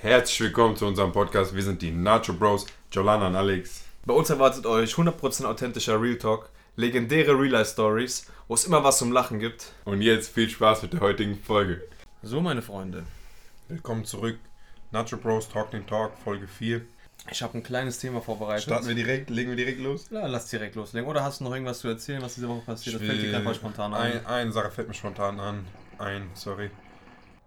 Herzlich willkommen zu unserem Podcast. Wir sind die Nacho Bros, Jolana und Alex. Bei uns erwartet euch 100% authentischer Real Talk, legendäre Real Life Stories, wo es immer was zum Lachen gibt. Und jetzt viel Spaß mit der heutigen Folge. So, meine Freunde, Willkommen zurück. Nacho Bros Talk den Talk, Folge 4. ich habe ein kleines Thema vorbereitet. Starten wir direkt, legen wir direkt los? Ja, lass direkt loslegen. Oder hast du noch irgendwas zu erzählen, was diese Woche passiert? Das fällt dir gerade mal spontan ein. ein, eine Sache fällt mir spontan an. Ein, sorry.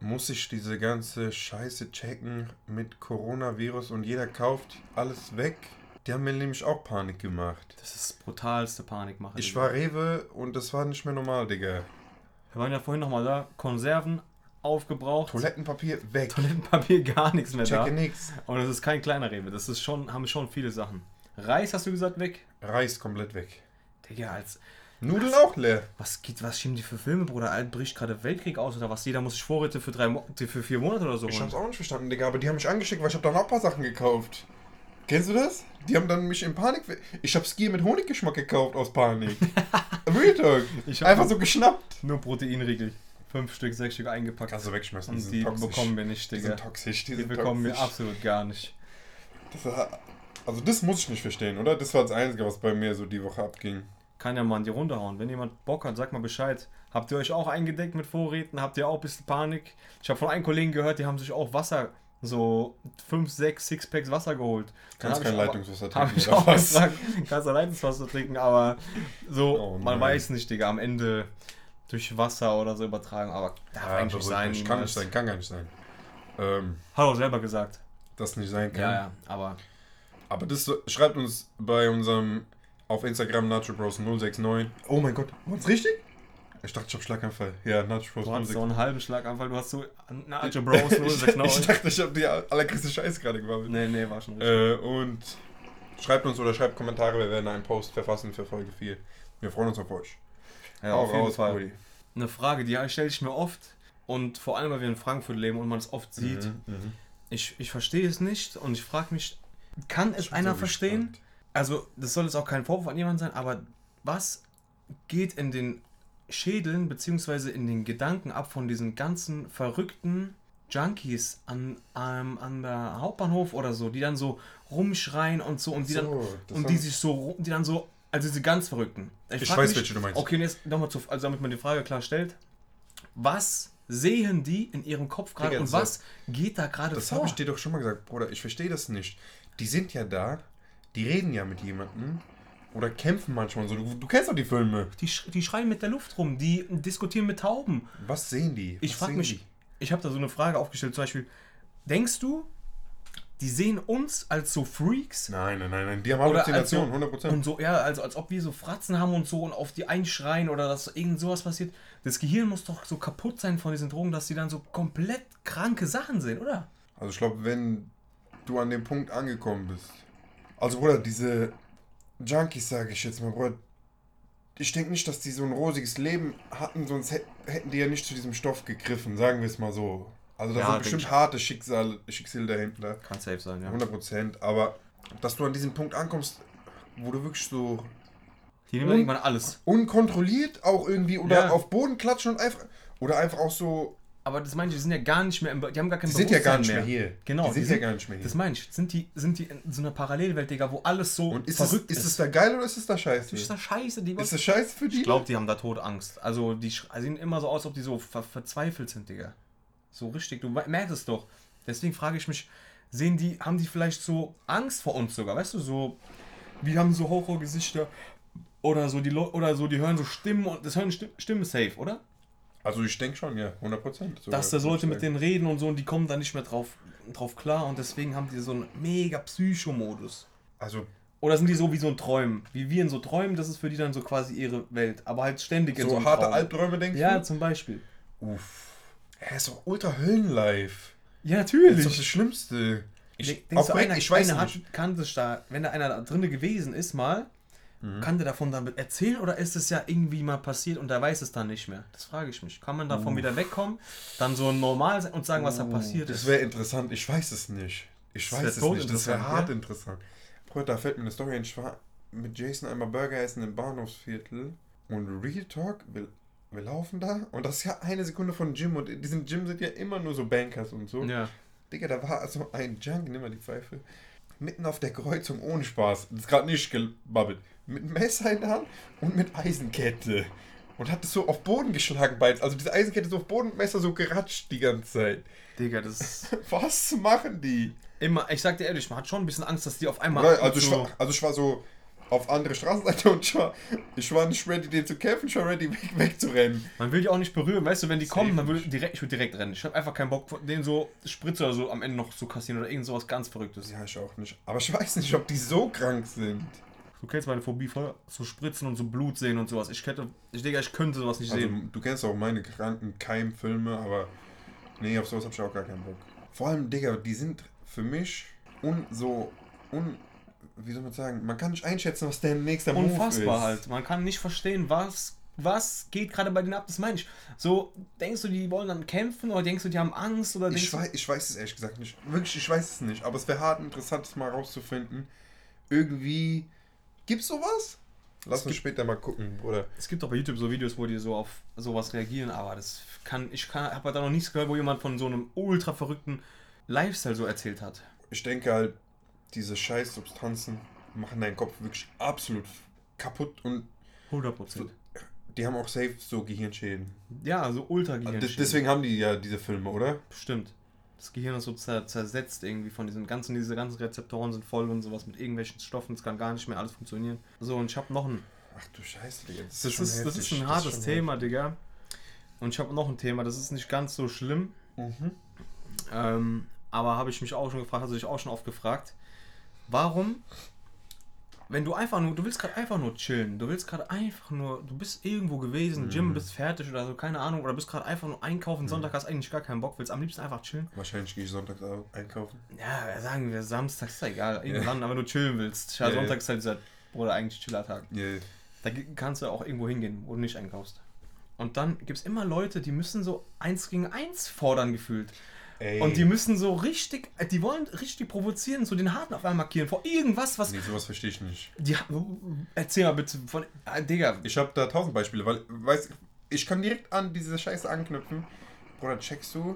Muss ich diese ganze Scheiße checken mit Coronavirus und jeder kauft alles weg? Die haben mir nämlich auch Panik gemacht. Das ist brutalste Panikmache. Ich Digga. war Rewe und das war nicht mehr normal, Digga. Wir waren ja vorhin nochmal da. Konserven aufgebraucht. Toilettenpapier weg. Toilettenpapier gar nichts mehr da. Checke nix. Und das ist kein kleiner Rewe. Das ist schon, haben schon viele Sachen. Reis hast du gesagt weg? Reis komplett weg. Digga, als Nudeln auch leer. Was geht, was schieben die für Filme, Bruder? Bricht gerade Weltkrieg aus oder was? Jeder muss sich Vorräte für drei Mo für vier Monate oder so Ich holen. hab's auch nicht verstanden, Digga, aber die haben mich angesteckt, weil ich hab dann auch ein paar Sachen gekauft. Kennst du das? Die haben dann mich in Panik. Ich hab Skier mit Honiggeschmack gekauft aus Panik. Real Talk. Ich Einfach so geschnappt. Nur Proteinriegel. Fünf Stück, sechs Stück eingepackt. Du wegschmeißen. Und die bekommen wir nicht, Die Digga. sind toxisch. Die, Die sind bekommen wir toxisch. absolut gar nicht. Das war, also das muss ich nicht verstehen, oder? Das war das Einzige, was bei mir so die Woche abging. Kann ja mal an die runterhauen. Wenn jemand Bock hat, sagt mal Bescheid. Habt ihr euch auch eingedeckt mit Vorräten? Habt ihr auch ein bisschen Panik? Ich habe von einem Kollegen gehört, die haben sich auch Wasser, so 5, 6 Sixpacks Wasser geholt. Kannst kein aber- Leitungswasser trinken. ich auch was? gesagt, kannst du Leitungswasser trinken, aber so, Oh man weiß nicht, Digga, am Ende durch Wasser oder so übertragen, aber darf Ja, eigentlich sein. mich. Kann nicht sein, kann gar nicht sein. Ähm, Hat er selber gesagt. das nicht sein kann. Ja, ja, aber Aber das schreibt uns bei unserem auf Instagram NachoBros069. Oh mein Gott, war's richtig? Ich dachte, ich hab Schlaganfall. Ja, du hast so NachoBros069. einen halben Schlaganfall, du hast so Nacho Bros Ich, ich 069. dachte, ich hab die allergrößte Scheiße gerade gemacht. Nee, nee, war schon richtig. Äh, und schreibt uns oder schreibt Kommentare, wir werden einen Post verfassen für Folge 4. Wir freuen uns auf euch. ja, auf jeden raus, Fall. Brudi. Eine Frage, die stelle ich mir oft und vor allem, weil wir in Frankfurt leben und man es oft sieht. Mhm, mhm. Ich, ich verstehe es nicht und ich frage mich, kann es einer verstehen? gespannt. Also das soll jetzt auch kein Vorwurf an jemanden sein, aber was geht in den Schädeln beziehungsweise in den Gedanken ab von diesen ganzen verrückten Junkies an, ähm, an der Hauptbahnhof oder so, die dann so rumschreien und so und die dann So, das und die sich so die dann so also diese ganz verrückten. Ich frag weiß, welche du meinst. Okay, und jetzt nochmal zu also damit man die Frage klar stellt, was sehen die in ihrem Kopf gerade und das- was geht da gerade Das vor? habe ich dir doch schon mal gesagt, Bruder. Ich verstehe das nicht. Die sind ja da, die reden ja mit jemandem oder kämpfen manchmal so. Du, du kennst doch die Filme. Die, sch die schreien mit der Luft rum, die diskutieren mit Tauben. Was sehen die? Ich Was frage sehen mich, die? ich habe da so eine Frage aufgestellt, zum Beispiel, denkst du, die sehen uns als so Freaks? Nein, nein, nein, nein. Die haben als so, Halluzinationen, 100%. und so, ja, also als ob wir so Fratzen haben und so und auf die einschreien oder dass irgend sowas passiert. Das Gehirn muss doch so kaputt sein von diesen Drogen, dass sie dann so komplett kranke Sachen sehen, oder? Also ich glaube, wenn du an dem Punkt angekommen bist. Also Bruder, diese Junkies, sage ich jetzt mal, Bruder. Ich denke nicht, dass die so ein rosiges Leben hatten, sonst hä- hätten die ja nicht zu diesem Stoff gegriffen, sagen wir es mal so. Also da Ja, sind bestimmt harte Schicksale, Schicksale dahinter. Kann safe sein, ja. 100 Prozent. Aber dass du an diesem Punkt ankommst, wo du wirklich so Die nehmen irgendwann alles. unkontrolliert auch irgendwie oder Ja. auf Boden klatschen und einfach. Oder einfach auch so. Aber das meine ich, die sind ja gar nicht mehr im, die haben gar kein Die sind ja gar nicht mehr hier. Genau, Die sind die ja sind- gar nicht mehr hier. Das meine ich. Sind die, sind die in so einer Parallelwelt, Digga, wo alles so Und ist es, verrückt ist es da geil oder ist es da scheiße? Das ist das scheiße, die Ist das scheiße für die? Ich glaube, die haben da Todangst. Also, die sehen immer so aus, als ob die so ver verzweifelt sind, Digga. So richtig, du merkst es doch. Deswegen frage ich mich, sehen die, haben die vielleicht so Angst vor uns sogar, weißt du, so, wir haben so Horrorgesichter oder so, die Leu- oder so, die hören so Stimmen und das hören Stimmen safe, oder? Also ich denke schon, ja, 100 Prozent. Dass da Leute mit denen reden und so und die kommen da nicht mehr drauf, drauf klar und deswegen haben die so einen mega Psychomodus. Also Oder sind die so wie so ein Träumen? Wie wir in so Träumen, das ist für die dann so quasi ihre Welt, aber halt ständig in so, so harte Traum. Albträume, denkst Ja, du? zum Beispiel. Uff. Er ist doch ultra Höllenlife. Ja, Das ist doch das natürlich. Schlimmste. Ich, Denkst auch du, einer, ich weiß einer nicht. Hat, kann sich da, wenn da einer da drinne gewesen ist mal, kann der davon dann erzählen oder ist es ja irgendwie mal passiert und der weiß es dann nicht mehr? Das frage ich mich. Kann man davon wieder wegkommen, dann so normal sein und sagen, was da passiert Das ist? wäre interessant. Ich weiß es nicht. Ich Das weiß es nicht. Das wäre hart ja? interessant. Bruder, da fällt mir eine Story ein. Ich war mit Jason einmal Burger essen im Bahnhofsviertel und Real Talk, wir, wir laufen da und das ist ja eine Sekunde von Gym und in diesem Gym sind ja immer nur so Bankers und so. Ja. Digga, da war also ein Junk, nimm mal die Pfeife, mitten auf der Kreuzung ohne Spaß. Das ist gerade nicht gebabbelt. Mit Messer in der Hand und mit Eisenkette. Und hat es so auf Boden geschlagen beides. Also diese Eisenkette so auf Boden und Messer so geratscht die ganze Zeit. Digga, das ist Was machen die? immer, ich sag dir ehrlich, man hat schon ein bisschen Angst, dass die auf einmal. Oder, also, ich so, war, also ich war so auf andere Straßenseite und ich war, ich war nicht ready, den zu kämpfen, ich war ready, weg, wegzurennen. man will die auch nicht berühren, weißt du, wenn die kommen, dann Safe würde direkt, ich würde direkt rennen. Ich habe einfach keinen Bock, den so Spritze oder so am Ende noch zu kassieren oder irgend sowas ganz Verrücktes. Ja, ich auch nicht. Aber ich weiß nicht, ob die so krank sind. Du kennst meine Phobie voll, so Spritzen und so Blut sehen und sowas. Ich hätte, ich denke, ich könnte sowas nicht Also, sehen. du kennst auch meine kranken Keimfilme, aber nee, auf sowas hab ich auch gar keinen Bock. Vor allem, Digga, die sind für mich un so un wie soll man sagen, man kann nicht einschätzen, was der nächste Move ist. Unfassbar halt. Man kann nicht verstehen, was, was geht gerade bei denen ab. Das meine ich. So, denkst du, die wollen dann kämpfen oder denkst du, die haben Angst oder Ich weiß, ich weiß es ehrlich gesagt nicht. Wirklich, ich weiß es nicht. Aber es wäre hart interessant, das mal rauszufinden. Irgendwie. Gibt's sowas? Lass uns später mal gucken, Bruder. Es gibt auch bei YouTube so Videos, wo die so auf sowas reagieren, aber das kann, ich kann, habe da noch nichts gehört, wo jemand von so einem ultra verrückten Lifestyle so erzählt hat. Ich denke halt, diese Scheißsubstanzen machen deinen Kopf wirklich absolut kaputt und 100 Prozent. die haben auch safe so Gehirnschäden. Ja, so ultra Gehirnschäden. Deswegen haben die ja diese Filme, oder? Stimmt. Das Gehirn ist so zer zersetzt irgendwie von diesen ganzen, diese ganzen Rezeptoren sind voll und sowas mit irgendwelchen Stoffen, es kann gar nicht mehr alles funktionieren. So, und ich habe noch ein, Ach du Scheiße, Digga. das ist, schon das ist heftig. ein hartes schon Thema, Digga. Und ich habe noch ein Thema, das ist nicht ganz so schlimm, heftig. Mhm. ähm, aber habe ich mich auch schon gefragt, du dich auch schon oft gefragt, warum, wenn du einfach nur, du willst gerade einfach nur chillen, du willst gerade einfach nur, du bist irgendwo gewesen, Gym, Mhm. bist fertig oder so, keine Ahnung, oder bist gerade einfach nur einkaufen, Sonntag hast eigentlich gar keinen Bock, willst am liebsten einfach chillen. Wahrscheinlich gehe ich sonntags au- einkaufen. Ja, sagen wir Samstag, ist ja egal, irgendwann, aber du chillen willst. Ja, Ja, ja. Sonntag ist halt dieser, oder eigentlich Chillertag. Yeah. Da kannst du auch irgendwo hingehen, wo du nicht einkaufst. Und dann gibt es immer Leute, die müssen so eins gegen eins fordern gefühlt. Ey. Und die müssen so richtig, äh, die wollen richtig provozieren, so den Harten auf einmal markieren vor irgendwas, was. Nee, sowas verstehe ich nicht. Die, erzähl mal bitte von. Äh, Digga, Ich habe da tausend Beispiele, weil, weiß, ich kann direkt an diese Scheiße anknüpfen. Bruder, checkst du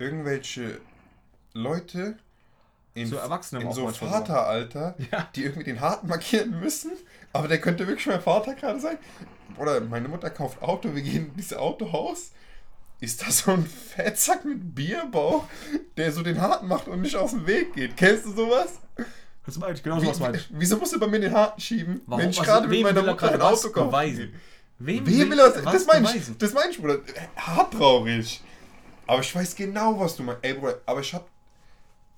irgendwelche Leute in, So Erwachsene in so Vateralter, Ja. die irgendwie den Harten markieren müssen, aber der könnte wirklich mein Vater gerade sein. Bruder, meine Mutter kauft Auto, wir gehen in dieses Autohaus. Ist da so ein Fettsack mit Bierbauch, der so den Harten macht und nicht aus dem Weg geht? Kennst du sowas? das meine ich, genau Wie, was meine ich. wieso musst du bei mir den Harten schieben, Warum? wenn ich Also, gerade mit meiner er Mutter ein Auto kaufe? beweisen? Wem, Wem will er das? Das meine ich, das meine ich, Bruder. Hart traurig. Aber ich weiß genau, was du meinst. Ey, Bruder, aber ich hab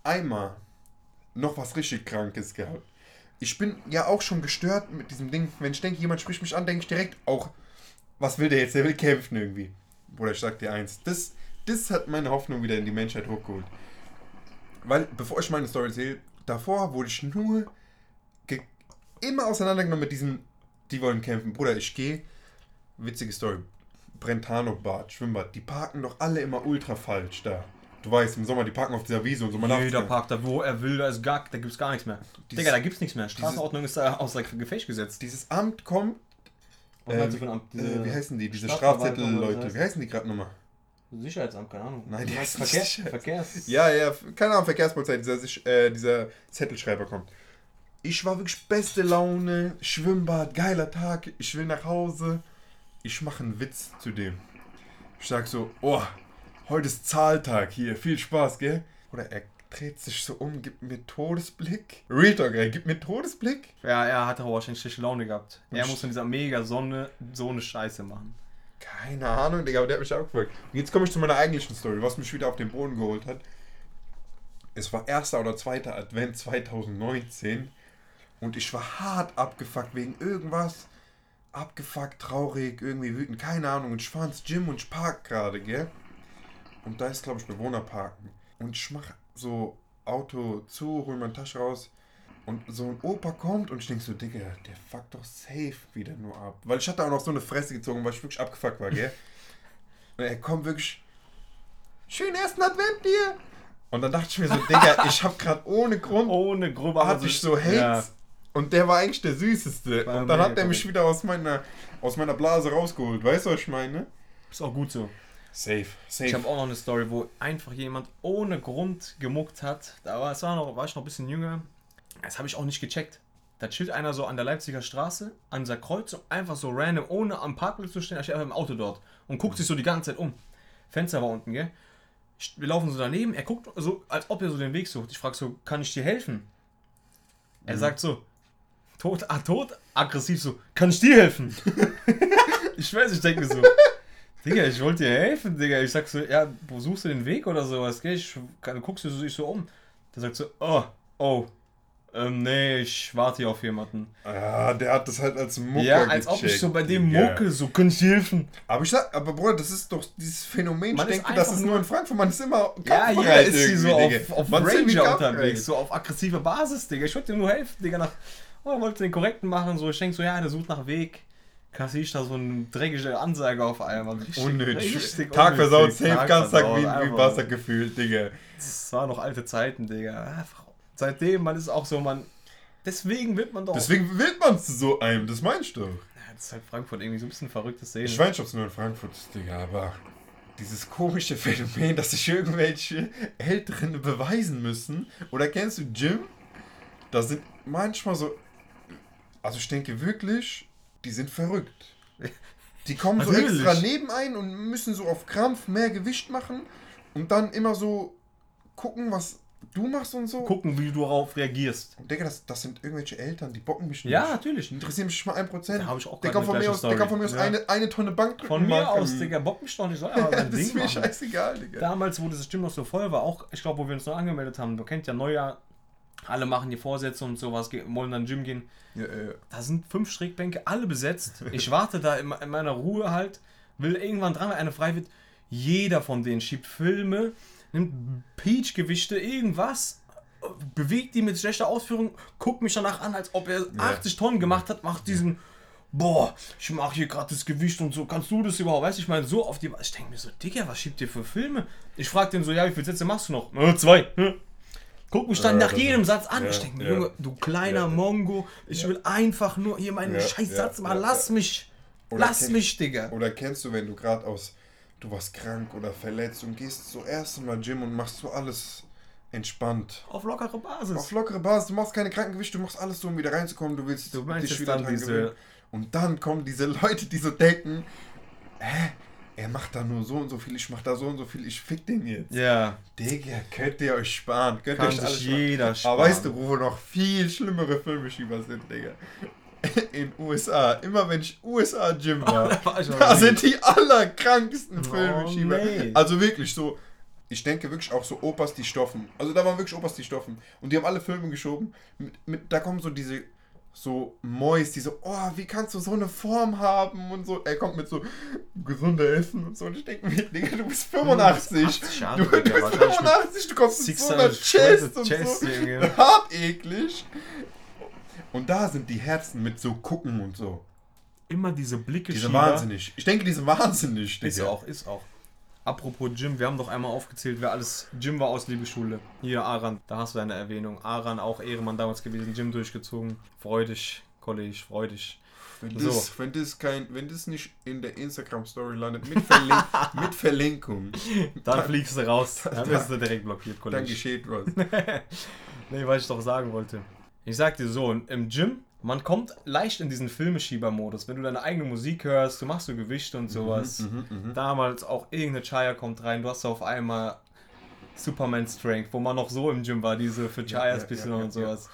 einmal noch was richtig Krankes gehabt. Ich bin ja auch schon gestört mit diesem Ding. Wenn ich denke, jemand spricht mich an, denke ich direkt auch, was will der jetzt? Der will kämpfen irgendwie. Bruder, ich sag dir eins. Das, das hat meine Hoffnung wieder in die Menschheit hochgeholt. Weil, bevor ich meine Story erzähle, davor wurde ich nur immer auseinandergenommen mit diesem, die wollen kämpfen. Bruder, ich gehe, witzige Story, Brentano-Bad, Schwimmbad, die parken doch alle immer ultra falsch da. Du weißt, im Sommer, die parken auf dieser Wiese und so. Man Jeder parkt da, wo er will, da ist gar, da gibt's gar nichts mehr. Dieses- Digga, da gibt's nichts mehr. Straßenordnung ist da außer Gefecht gesetzt. Dieses Amt kommt, Was meinst du für ein Amt? äh, wie heißen die, diese Strafzettel-Leute, wie heißen die gerade nochmal? Sicherheitsamt, keine Ahnung. Nein, die Du heißen Verkehr, Sicherheits- Verkehrs. Ja, ja, keine Ahnung, Verkehrspolizei, dieser, äh, dieser Zettelschreiber kommt. Ich war wirklich beste Laune, Schwimmbad, geiler Tag, ich will nach Hause. Ich mache einen Witz zu dem. Ich sag so, oh, heute ist Zahltag hier, viel Spaß, gell? Oder er dreht sich so um, gibt mir Todesblick. Real Talk, er gibt mir Todesblick. Ja, er hatte auch wahrscheinlich schlechte Laune gehabt. Er muss in dieser mega Sonne so eine Scheiße machen. Keine Ahnung, Digga, aber der hat mich auch gefragt. Und jetzt komme ich zu meiner eigentlichen Story, was mich wieder auf den Boden geholt hat. Es war erster oder zweiter Advent 2019 und ich war hart abgefuckt wegen irgendwas. Abgefuckt, traurig, irgendwie wütend, keine Ahnung. Und ich fahre ins Gym und ich park gerade, gell? Und da ist, glaube ich, Bewohnerparken. Und ich mach so Auto zu, hol meine Tasche raus. Und so ein Opa kommt und ich denk so, Digga, der fuckt doch safe wieder nur ab. Weil ich hatte auch noch so eine Fresse gezogen, weil ich wirklich abgefuckt war, gell? und er kommt wirklich, schönen ersten Advent dir! Und dann dachte ich mir so, Digga, ich hab grad ohne Grund, Ohne Grübe hatte ich so Hate. Ja. Und der war eigentlich der Süßeste. War und dann hat er mich wieder aus meiner, aus meiner Blase rausgeholt. Weißt du, was ich meine? Ist auch gut so. Safe, safe. Ich habe auch noch eine Story, wo einfach jemand ohne Grund gemuckt hat. Da war, es war, noch, war ich noch ein bisschen jünger. Das habe ich auch nicht gecheckt. Da chillt einer so an der Leipziger Straße, an dieser Kreuzung, einfach so random, ohne am Parkplatz zu stehen. Er steht einfach im Auto dort und guckt sich so die ganze Zeit um. Fenster war unten, gell? Wir laufen so daneben, er guckt so, als ob er so den Weg sucht. Ich frage so, kann ich dir helfen? Er sagt so, tot, ah, tot, aggressiv so, kann ich dir helfen? ich weiß, ich denke mir so, Digga, ich wollte dir helfen, Digga. Ich sag so, ja, wo suchst du den Weg oder sowas, gell? Ich, du guckst du dich so um. Der sagt so, oh, oh, ähm, nee, ich warte hier auf jemanden. Ah, der hat das halt als Mucke ja, als ob ich so bei dem Digga. mucke, so, kann ich helfen? Aber ich sag, aber Bruder, das ist doch dieses Phänomen. Man ich denke, das ist nur in Frankfurt. Man ist immer Ja, hier kampfbereit ist sie so auf, Digga. auf Man irgendwie Ranger unterwegs, so auf aggressive Basis, Digga. Ich wollte dir nur helfen, Digga, nach, oh, wollte den korrekten machen, so, ich denk so, ja, der sucht nach Weg. Kassier ich da so eine dreckige Ansage auf einmal. Richtig, Unnötig. richtig Tag versaut, safe, ganz Tag wie, wie. Wasser gefühlt, Digga. Das waren noch alte Zeiten, Digga. Seitdem, man ist auch so, man. Deswegen wird man doch. Deswegen will man zu so einem, das meinst du. Ja, das ist halt Frankfurt irgendwie so ein bisschen verrücktes Szene. Ich weiß nicht, ob es nur in Frankfurt ist, Digga, aber dieses komische Phänomen, dass sich irgendwelche Älteren beweisen müssen. Oder kennst du Jim? Da sind manchmal so. Also ich denke wirklich, die sind verrückt. Die kommen so Natürlich. extra neben ein und müssen so auf Krampf mehr Gewicht machen und dann immer so gucken, was du machst und so. Gucken, wie du darauf reagierst. Und Digga, das, das sind irgendwelche Eltern, die bocken mich nicht. Ja, natürlich. Interessiert mich mal ein Prozent. Da hab ich auch der kann von mir aus, der kann von mir aus Ja. eine, eine Tonne Bank Von mir aus, Digga, bock mich doch nicht. Soll aber das Ding ist mir machen. scheißegal, Digga. Damals, wo das Gym noch so voll war, auch, ich glaube, wo wir uns noch angemeldet haben, du kennst ja Neujahr, alle machen die Vorsätze und sowas, wollen dann Gym gehen. Ja, ja. Da sind fünf Schrägbänke, alle besetzt. Ich warte da in, in meiner Ruhe halt, will irgendwann dran, wenn eine frei wird. Jeder von denen schiebt Filme, nimmt Peach-Gewichte, irgendwas, bewegt die mit schlechter Ausführung, guckt mich danach an, als ob er 80 Tonnen gemacht hat, macht diesen, boah, ich mache hier gerade das Gewicht und so, kannst du das überhaupt? Weißt du, ich meine, so auf die. Ich denke mir so, Digga, was schiebt ihr für Filme? Ich frage den so, ja, wie viele Sätze machst du noch? Äh, zwei. Hm. Guck mich dann Ja, nach jedem Satz an. ja, ich denke mir. Junge, du kleiner. Mongo, ich will einfach nur hier meinen scheiß Satz mal, lass mich. Oder lass kenn- mich, Digga. Oder kennst du, wenn du gerade aus, du warst krank oder verletzt und gehst so erst mal Gym und machst so alles entspannt. Auf lockere Basis. Auf lockere Basis, du machst keine Krankengewichte, du machst alles so, um wieder reinzukommen, du willst Du dich wieder dran diese-. Und dann kommen diese Leute, die so denken, hä, er macht da nur so und so viel, ich mach da so und so viel, ich fick den jetzt. ja, Digga, könnt ihr euch sparen, könnt ihr kann euch alles sich sparen. jeder sparen. Aber weißt du, wo noch viel schlimmere Filmeschieber sind, Digga? In USA. Immer wenn ich USA Gym war, Da war da sind die allerkranksten Oh, nee. Also wirklich so, ich denke wirklich auch so Opas, die stoffen. Also da waren wirklich Opas, die stoffen. Und die haben alle Filme geschoben. Mit, mit, da kommen so diese so Mois, die so, oh, wie kannst du so eine Form haben und so. Er kommt mit so gesunde Essen und so. Und ich denke mir, Digga, du bist 85. 80 Jahre, du, du Digga, bist wahrscheinlich mit 85, du kommst mit so einer Chest und Chest, so. Junge. Hart eklig. Und da sind die Herzen mit so gucken und so. Immer diese Blicke Die sind Schieber. wahnsinnig. Ich denke, die sind wahnsinnig, Digga. Ist auch, ist auch. Apropos Jim, wir haben doch einmal aufgezählt, wer alles. Jim war aus Liebeschule. Hier Aran, da hast du deine Erwähnung. Aran auch Ehremann damals gewesen, Jim durchgezogen. Freu dich, Kollege, freu dich. Wenn So. das, wenn das kein, wenn das nicht in der Instagram-Story landet mit, Verlink, mit Verlinkung, Dann fliegst du raus. Dann bist du direkt blockiert, dann Kollege. geschieht was. Nee, was ich doch sagen wollte. Ich sag dir so, im Gym, man kommt leicht in diesen Filmeschieber-Modus. Wenn du deine eigene Musik hörst, du machst so Gewichte und sowas. Mhm, Damals auch irgendeine Chaya kommt rein, du hast auf einmal Superman Strength, wo man noch so im Gym war, diese für Chayas ja, bisschen ja, ja, und sowas.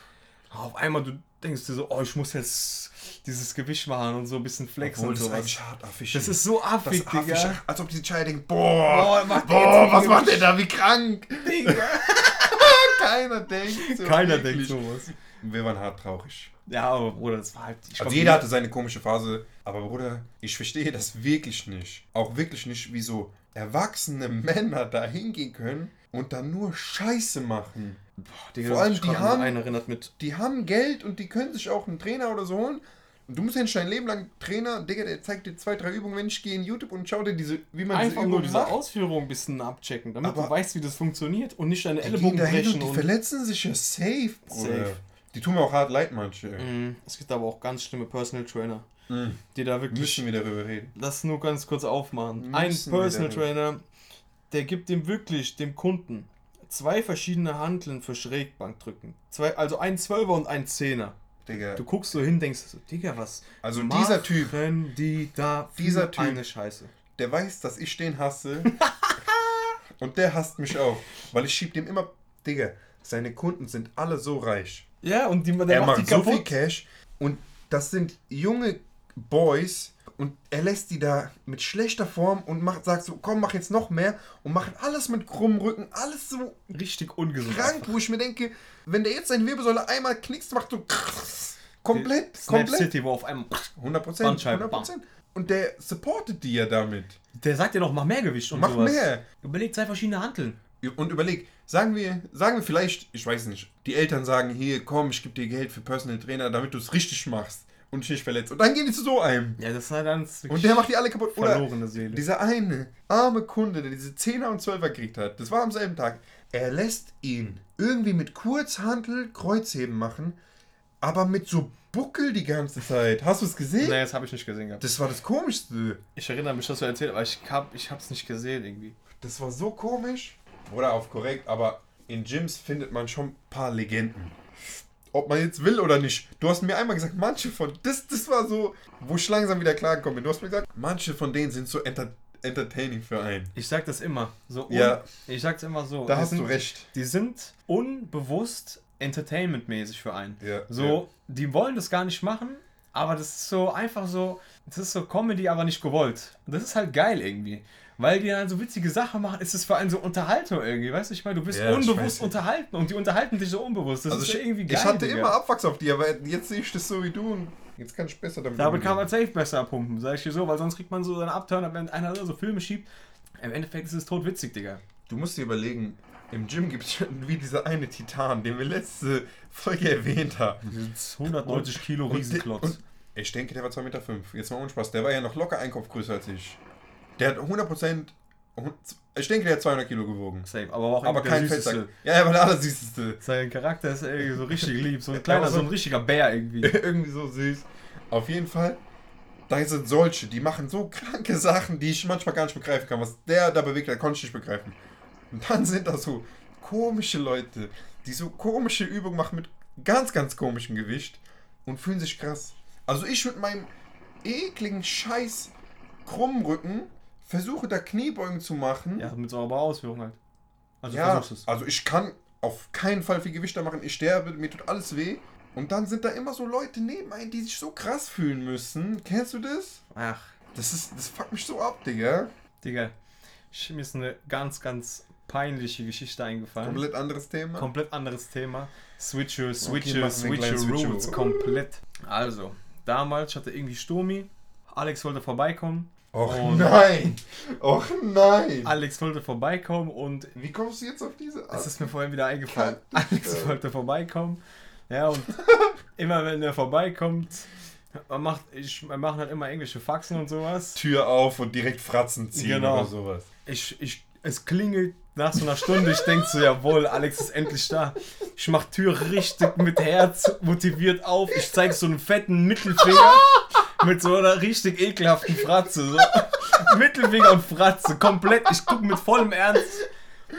Auf einmal du denkst dir so, oh, ich muss jetzt dieses Gewicht machen und so ein bisschen flexen Obwohl, und das ist sowas. hart affig. Das ist so das affig, affig, Digga. als ob diese Chai denkt, Boah, boah, macht boah, was macht der da, wie krank. Digga. Keiner denkt so. Keiner wirklich. denkt sowas. Wir waren hart traurig. Ja, aber Bruder, das war halt. Ich Also glaub, jeder hatte seine komische Phase, aber Bruder, ich verstehe das wirklich nicht. Auch wirklich nicht, wie so erwachsene Männer da hingehen können und dann nur Scheiße machen. Digga, vor du allem, die haben- einen erinnert mit. Die haben Geld und die können sich auch einen Trainer oder so holen. Und du musst ja nicht dein Leben lang Trainer, Digga, der zeigt dir zwei, drei Übungen, wenn ich gehe in YouTube und schau dir diese, wie man Einfach diese nur diese macht. Ausführung ein bisschen abchecken, damit du Aber- weißt, wie das funktioniert und nicht deine Die Ellenbogen gehen dahin brechen. und die verletzen sich ja safe, Bruder. Safe. Die tun mir auch hart leid, manche. Mm, es gibt aber auch ganz schlimme Personal Trainer. die da wirklich Müssen wir darüber reden. das nur ganz kurz aufmachen. Müssen Ein Personal Trainer, der gibt dem wirklich, dem Kunden, zwei verschiedene Hanteln für Schrägbankdrücken. Zwei, also ein Zwölfer und ein Zehner. Digga. Du guckst so hin, denkst so, Digga, was Also dieser Typ, die da Dieser Typ. eine Scheiße. der weiß, dass ich den hasse. und der hasst mich auch. Weil ich schieb dem immer. Digga, seine Kunden sind alle so reich. Ja, und die, der er macht, macht die so viel. Cash. Und das sind junge Boys. Und er lässt die da mit schlechter Form und macht, sagt so, komm, mach jetzt noch mehr. Und machen alles mit krummem Rücken. Alles so Richtig ungesund. krank, einfach. wo ich mir denke, wenn der jetzt seine Wirbelsäule einmal knickst, macht so komplett, Snap komplett. City, wo auf einmal. 100 Prozent. Bandscheibe, 100 Prozent. Und der supportet die ja damit. Der sagt ja noch, mach mehr Gewicht und Mach sowas. mehr. Überleg zwei verschiedene Hanteln. Und überleg, sagen wir, sagen wir vielleicht, ich weiß nicht, die Eltern sagen, hier, komm, ich gebe dir Geld für Personal Trainer, damit du es richtig machst und dich nicht verletzt. Und dann gehen die zu so einem. Ja, das ist halt dann Und der macht die alle kaputt. Oder verlorene Seele. dieser eine arme Kunde, der diese 10er und 12er gekriegt hat, das war am selben Tag, er lässt ihn irgendwie mit Kurzhantel Kreuzheben machen, aber mit so Buckel die ganze Zeit. Hast du es gesehen? Nee, das habe ich nicht gesehen gehabt. Das war das Komischste. Ich erinnere mich, dass du erzählt aber ich hab, ich hab's nicht gesehen irgendwie. Das war so komisch. Oder auf korrekt, aber in Gyms findet man schon ein paar Legenden. Ob man jetzt will oder nicht. Du hast mir einmal gesagt, manche von. Das, das war so, wo ich langsam wieder klargekommen bin. Du hast mir gesagt, manche von denen sind so enter, entertaining für einen. Ich sag das immer. So un- Ja. Ich sag's immer so. Da Die hast sind, du recht. Die sind unbewusst entertainmentmäßig für einen. Ja, So, die wollen das gar nicht machen, aber das ist so einfach so, das ist so Comedy, aber nicht gewollt. Und das ist halt geil irgendwie. Weil die dann so witzige Sachen machen, ist es für einen so Unterhaltung irgendwie, weißt du, ich meine, du bist Ja, unbewusst unterhalten und die unterhalten dich so unbewusst. Das Also ist ich, irgendwie geil. ich hatte Digga. immer Abwachs auf die, aber jetzt sehe ich das so wie du und jetzt kann ich besser damit Damit kann man safe besser pumpen, sag ich dir so, weil sonst kriegt man so seine Abturner, wenn einer so Filme schiebt. Im Endeffekt ist es totwitzig, Digga. Du musst dir überlegen, im Gym gibt es wie dieser eine Titan, den wir letzte Folge erwähnt haben. 190 Kilo Und- Riesenklotz. Und ich denke, der war 2,5 Meter. Fünf. Jetzt mal ohne Spaß. Der war ja noch locker ein Kopf größer als ich. Der hat 100%. Ich denke, der hat 200 Kilo gewogen. safe, aber auch Aber kein. Fettsack. Ja, er war der Allersüßeste. Sein Charakter ist irgendwie so richtig lieb, so ein kleiner, so ein richtiger Bär irgendwie. Irgendwie so süß. Auf jeden Fall. Da sind solche, die machen so kranke Sachen, die ich manchmal gar nicht begreifen kann. Was der da bewegt, hat, konnte ich nicht begreifen. Und dann sind da so komische Leute, die so komische Übungen machen mit ganz, ganz komischem Gewicht und fühlen sich krass. Also ich mit meinem ekligen Scheiß krummen Rücken versuche da Kniebeugen zu machen. Ja, mit so aber Ausführung halt. Also Ja, also ich kann auf keinen Fall viel Gewicht da machen. Ich sterbe, mir tut alles weh. Und dann sind da immer so Leute neben einem, die sich so krass fühlen müssen. Kennst du das? Ach, Das ist, das fuckt mich so ab, Digga. Digga. Ich, mir ist eine ganz, ganz peinliche Geschichte eingefallen. Komplett anderes Thema. Komplett anderes Thema. Switche, Switche, machen wir einen Switche kleinen Switcheroo. Rules. Komplett. Also, damals hatte irgendwie Sturmi. Alex wollte vorbeikommen. Och Und- nein! Och nein! Alex wollte vorbeikommen und Wie kommst du jetzt auf diese Es Art? ist mir vorhin wieder eingefallen. Alex wollte vorbeikommen. Ja, und immer wenn er vorbeikommt, man macht, ich, wir machen halt immer englische Faxen und sowas. Tür auf und direkt Fratzen ziehen Genau. oder sowas. Ich, ich, es klingelt nach so einer Stunde, ich denke so, jawohl, Alex ist endlich da. Ich mach Tür richtig mit Herz motiviert auf. Ich zeige so einen fetten Mittelfinger mit so einer richtig ekelhaften Fratze. So. Mittelfinger und Fratze, komplett. Ich guck mit vollem Ernst.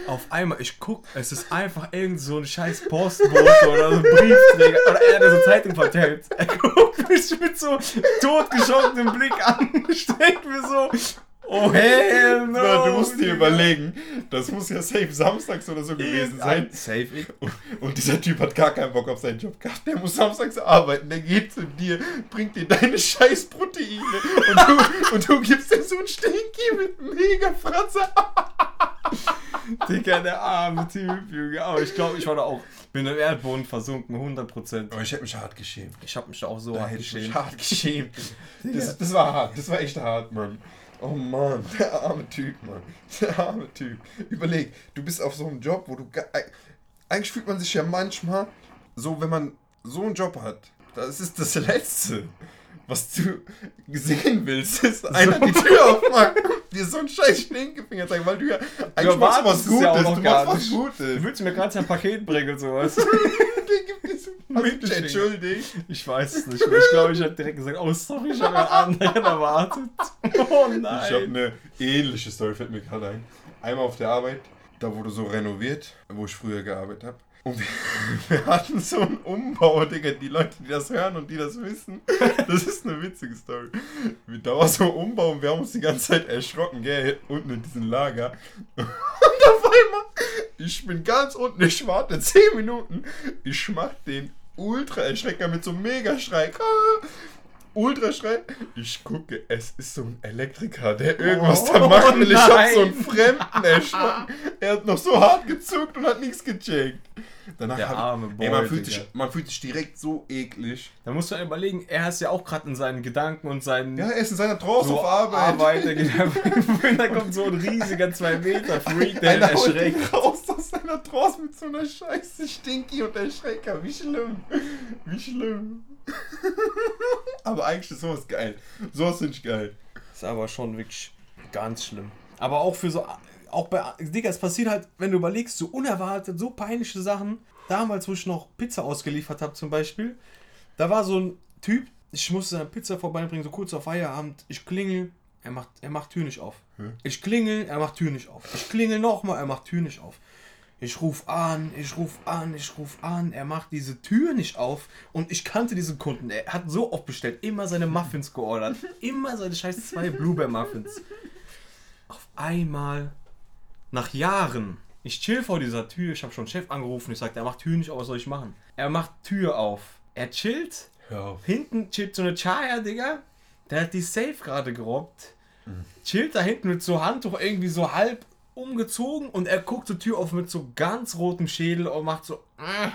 Auf einmal, ich guck, es ist einfach irgend so ein scheiß Postbote oder so ein Briefträger oder er, der so Zeitung verteilt. Er guckt mich mit so totgeschockenem Blick an. Denk mir so, oh hell no. Na, du musst dir überlegen, das muss ja safe samstags oder so gewesen sein. Ein Safe. Und dieser Typ hat gar keinen Bock auf seinen Job gehabt. Der muss samstags arbeiten. Der geht zu dir, bringt dir deine scheiß Proteine und du, und du gibst dir so einen Stinky mit mega Fratze. Digga, der arme Typ, Junge. Aber ich glaube, ich war da auch, bin im Erdboden versunken, 100%. Aber ich hätte mich hart geschämt. Ich habe mich da auch so Da hart ich geschämt. hart geschämt. Das, das war hart. Das war echt hart, Mann. Oh Mann, der arme Typ, Mann. Der arme Typ. Überleg, du bist auf so einem Job, wo du. Eigentlich fühlt man sich ja manchmal so, wenn man so einen Job hat. Das ist das Letzte, was du sehen willst, ist einer die Tür aufmacht dir so einen scheiß Stinkefinger zeigen, weil du ja eigentlich Du machst was ja Gutes. noch du gar machst was. Gutes. Du willst mir gerade ein Paket bringen und sowas. Den gibt es. Mittelfinger. entschuldigt? Ich weiß es nicht mehr. Ich glaube, ich habe direkt gesagt, oh sorry, ich habe einen anderen erwartet. Oh nein. Ich habe eine ähnliche Story, fällt mir gerade ein. Einmal auf der Arbeit, da wurde so renoviert, wo ich früher gearbeitet habe. Und wir, wir hatten so einen Umbau, Digga. Die Leute, die das hören und die das wissen, das ist eine witzige Story. Da war so ein Umbau und wir haben uns die ganze Zeit erschrocken, gell, unten in diesem Lager. Und auf einmal, ich bin ganz unten, ich warte 10 Minuten, ich mach den Ultra-Erschrecker mit so einem Megaschrei. Ah! Ultraschrei. Ich gucke, es ist so ein Elektriker, der irgendwas Oh, da machen will. Ich hab so einen Fremden erschrocken. Er hat noch so hart gezuckt und hat nichts gecheckt. Danach Der arme Boy, Ey, man, fühlt sich, man fühlt sich direkt so eklig. Da musst du ja überlegen, er ist ja auch gerade in seinen Gedanken und seinen Ja, er ist in seiner Trance so auf Arbeit. Arbeit. Da, kommt so ein riesiger 2 Meter Freak, der Einer erschreckt. raus aus seiner Trance mit so einer Scheiße Stinky und Erschrecker. Wie schlimm. Wie schlimm. Aber eigentlich ist sowas geil. Sowas finde ich geil. Ist aber schon wirklich ganz schlimm. Aber auch für so, auch bei, Digga, es passiert halt, wenn du überlegst, so unerwartet, so peinliche Sachen. Damals, wo ich noch Pizza ausgeliefert habe zum Beispiel, da war so ein Typ, ich musste seine Pizza vorbeibringen, so kurz vor Feierabend, ich klingel, er macht, er macht Tür nicht auf. Hä? Ich klingel, er macht Tür nicht auf. Ich klingel nochmal, er macht Tür nicht auf. Ich ruf an, ich ruf an, ich ruf an, er macht diese Tür nicht auf und ich kannte diesen Kunden. Er hat so oft bestellt, immer seine Muffins geordert, immer seine scheiß zwei Blueberry Muffins. Auf einmal, nach Jahren, ich chill vor dieser Tür, ich habe schon Chef angerufen, ich sagte, er macht Tür nicht auf, was soll ich machen? Er macht Tür auf. Er chillt, Hör auf. hinten chillt so eine Chaya, Digga. Der hat die Safe gerade gerobbt. Chillt da hinten mit so Handtuch irgendwie so halb umgezogen und er guckt zur Tür auf mit so ganz rotem Schädel und macht so. "Ah,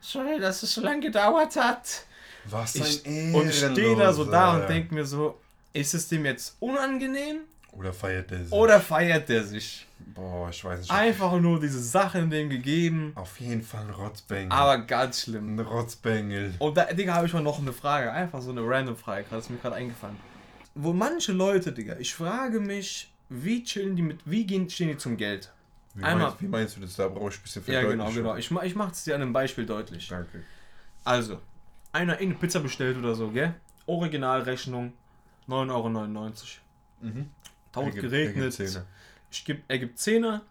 Sorry, dass es so lange gedauert hat. Was Ich, ein und stehe da so da und denke mir so, ist es dem jetzt unangenehm Oder feiert der sich? oder feiert der sich? Boah, ich weiß nicht. Einfach nur diese Sachen dem gegeben, Auf jeden Fall ein Rotzbengel. aber ganz schlimm. Ein Rotzbengel. Und da, Digga, habe ich mal noch eine Frage. Einfach so eine random Frage. Das ist mir gerade eingefallen. Wo manche Leute, Digga, ich frage mich, wie chillen die mit, wie gehen, stehen die zum Geld? Wie, Einmal- meinst, wie meinst du das? Da brauche ich ein bisschen Ja, genau, genau. Ich, ich mache es dir an einem Beispiel deutlich. Danke. Also, einer eine Pizza bestellt oder so, gell? Originalrechnung 9,99 Euro. Mhm. Taut Er er geregnet. gibt Zehner. Ich geb, er gibt Zehner.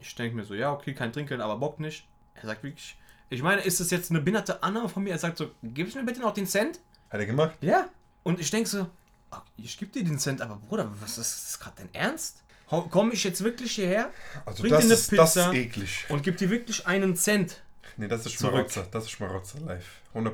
Ich denke mir so, ja, okay, kein Trinkgeld, aber Bock nicht. Er sagt wirklich, ich meine, ist das jetzt eine behinderte Annahme von mir? Er sagt so, gibst mir bitte noch den Cent? Hat er gemacht? Ja. Und ich denke so, ich gebe dir den Cent, aber Bruder, was ist das gerade dein Ernst? Komme ich jetzt wirklich hierher Also Bring das dir eine ist, Pizza. eklig. und gib dir wirklich einen Cent? Nee, das ist. Schmarotzer. Das ist Schmarotzer live. 100%.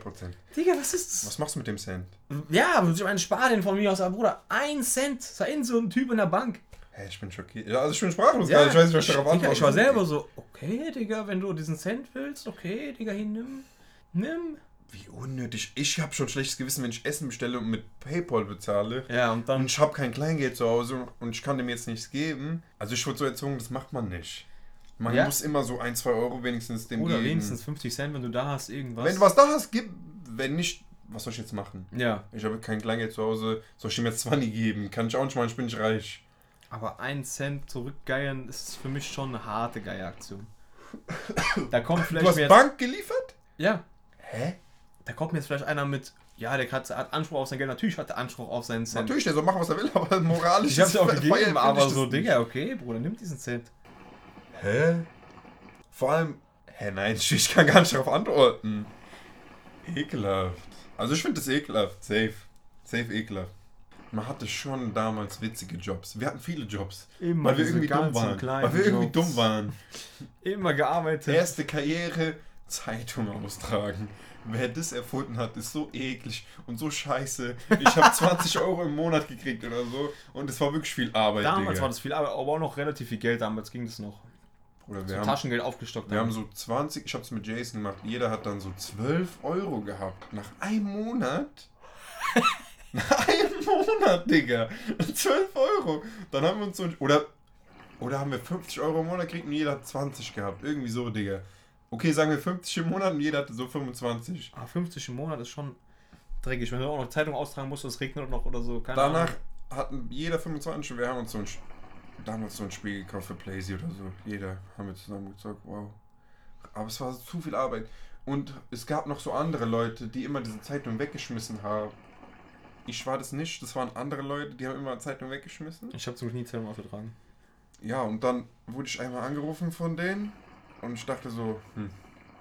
Digga, was ist das? Was machst du mit dem Cent? Ja, aber ich meine, spar den von mir aus, aber Bruder, ein Cent. Sei in so ein Typ in der Bank. Hey, ich bin schockiert. Ja, also ich bin sprachlos Ja. Ich weiß nicht, was ich darauf Digga, antworten ich war selber so, okay, Digga, wenn du diesen Cent willst, okay, Digga, hier, nimm. Nimm. Wie unnötig. Ich habe schon schlechtes Gewissen, wenn ich Essen bestelle und mit Paypal bezahle. Ja, und Und dann. ich habe kein Kleingeld zu Hause und ich kann dem jetzt nichts geben. Also ich wurde so erzogen, das macht man nicht. Man Ja? muss immer so ein, zwei Euro wenigstens dem Oder geben. wenigstens 50 Cent, wenn du da hast, irgendwas. Wenn du was da hast, gib. Wenn nicht, was soll ich jetzt machen? Ja, Ich habe kein Kleingeld zu Hause. Soll ich ihm jetzt 20 geben? Kann ich auch nicht machen, ich bin nicht reich. aber ein Cent zurückgeiern ist für mich schon eine harte Geieraktion. Da kommt vielleicht Du hast Bank geliefert? Ja, Hä? Da kommt mir jetzt vielleicht einer mit, ja, der hat, hat Anspruch auf sein Geld. Natürlich hat er Anspruch auf seinen Cent. Natürlich, der soll machen, was er will, aber moralisch Ich hab's dir auch gegeben, finde aber so. Digga, okay, Bruder, nimm diesen Cent. Hä? Vor allem, hä, nein, ich kann gar nicht darauf antworten. Ekelhaft. Also ich finde das ekelhaft. Safe. Safe ekelhaft. Man hatte schon damals witzige Jobs. Wir hatten viele Jobs. Immer weil wir irgendwie dumm waren. Weil wir irgendwie Jobs. dumm waren. Immer gearbeitet. Erste Karriere, Zeitung austragen. Wer das erfunden hat, ist so eklig und so scheiße. Ich habe 20 Euro im Monat gekriegt oder so und es war wirklich viel Arbeit. Damals Digga. war das viel, aber auch noch relativ viel Geld. Damals ging das noch. Oder So wir haben Taschengeld aufgestockt. Wir haben so 20, ich hab's mit Jason gemacht, jeder hat dann so 12 Euro gehabt. Nach einem Monat? Nach einem Monat, Digga. 12 Euro. Dann haben wir uns so. Oder, oder haben wir 50 Euro im Monat gekriegt und jeder hat 20 gehabt. Irgendwie so, Digga. Okay, sagen wir 50 im Monat und jeder hatte so 25. Ah, 50 im Monat ist schon dreckig. Wenn du auch noch Zeitung austragen musst, es regnet noch oder so. Keine Danach, hatten jeder 25 und wir haben uns so ein, damals so ein Spiel gekauft für Playsee oder so. Jeder haben wir zusammen gezockt, wow. Aber es war zu viel Arbeit. Und es gab noch so andere Leute, die immer diese Zeitung weggeschmissen haben. Ich war das nicht, das waren andere Leute, die haben immer Zeitung weggeschmissen. Ich habe zum nie Zeitung aufgetragen. Ja, und dann wurde ich einmal angerufen von denen und ich dachte so, hm,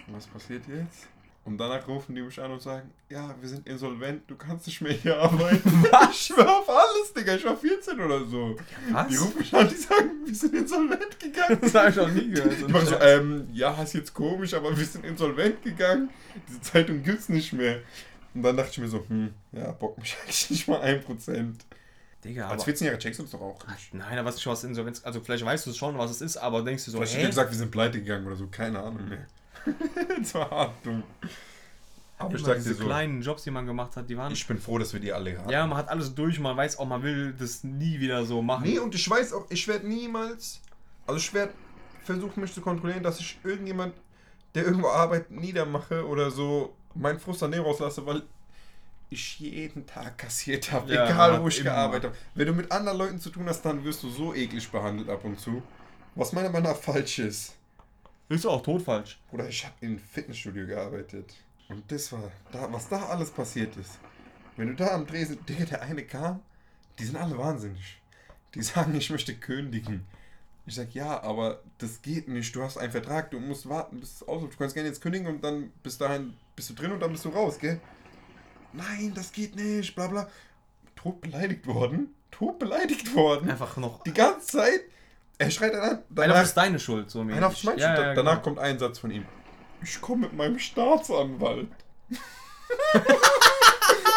was passiert jetzt? Und danach rufen die mich an und sagen, ja, wir sind insolvent, du kannst nicht mehr hier arbeiten. ich schwör auf alles, Digga, ich war 14 oder so. Was? Die rufen mich an, die sagen, wir sind insolvent gegangen. Das habe ich noch nie gehört. Ich mach so, ähm, ja, ist jetzt komisch, aber wir sind insolvent gegangen. Diese Zeitung gibt's nicht mehr. Und dann dachte ich mir so, hm, ja, bock mich eigentlich nicht mal 1%. Digga, Als aber, 14-Jähriger checkst du das doch auch nicht. nein, da weißt du schon, was Insolvenz, also vielleicht weißt du es schon, was es ist, aber denkst du so, Vielleicht hä? er gesagt, wir sind pleite gegangen oder so, keine Ahnung mehr. das war hart dumm. Aber ich diese so, kleinen Jobs, die man gemacht hat, die waren, ich bin froh, dass wir die alle haben. ja, man hat alles durch, man weiß auch, man will das nie wieder so machen. Nee, und ich weiß auch, ich werde niemals, also ich werde versuchen, mich zu kontrollieren, dass ich irgendjemand, der irgendwo arbeitet, niedermache oder so, meinen Frust an dem rauslasse, weil ich jeden Tag kassiert habe, Ja, egal wo ich immer. gearbeitet habe. Wenn du mit anderen Leuten zu tun hast, dann wirst du so eklig behandelt ab und zu. Was meiner Meinung nach falsch ist. Ist auch totfalsch. Oder ich habe in Fitnessstudio gearbeitet. Und das war, da, was da alles passiert ist. Wenn du da am Dresen, Digga, der eine kam, die sind alle wahnsinnig. Die sagen, ich möchte kündigen. Ich sag, ja, aber das geht nicht. Du hast einen Vertrag, du musst warten, bis es ausläuft. Du kannst gerne jetzt kündigen und dann bis dahin bist du drin und dann bist du raus, gell? Nein, das geht nicht, bla bla. Tot beleidigt worden. Tot beleidigt worden. Einfach noch. Die ganze Zeit. Er schreit dann an. Einer Danach, ist deine Schuld, so einer auf mäßig. ja, ja, ja, Danach genau. kommt ein Satz von ihm. Ich komme mit meinem Staatsanwalt.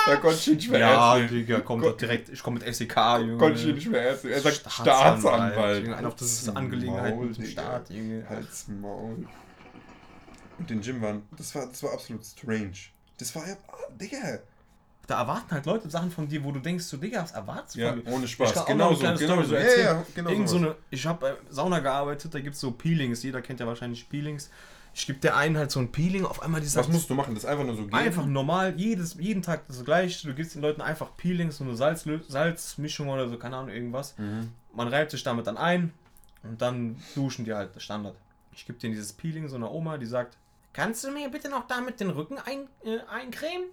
da konnte ich ihn nicht mehr Ja. Digga, kommt doch direkt. Ich komme mit SEK, Junge. Konnte ich ihn nicht mehr nehmen. Er sagt Staatsanwalt. Junge, Einfach, das ist Angelegenheit Maul, mit dem Digga. Staat, Junge. Halt's Maul. Und den Jim waren, das war, das war absolut strange. Das war ja, Digga. Da erwarten halt Leute Sachen von dir, wo du denkst, so, Digga, was erwartest du Ja, von mir? ohne Spaß. Ich kann auch Genau so, genau Story so. Ja, ja, genau Irgend so eine, ich habe bei Sauna gearbeitet, da gibt es so Peelings. Jeder kennt ja wahrscheinlich Peelings. Ich gebe der einen halt so ein Peeling, auf einmal die Was sagt, musst du machen? Das einfach nur so gehen? einfach normal, jedes, jeden Tag das gleiche. Du gibst den Leuten einfach Peelings, so eine Salz, Salzmischung oder so, keine Ahnung, irgendwas. Mhm. Man reibt sich damit dann ein und dann duschen die halt, das Standard. Ich gebe denen dieses Peeling, so einer Oma, die sagt, kannst du mir bitte noch damit den Rücken ein, äh, eincremen?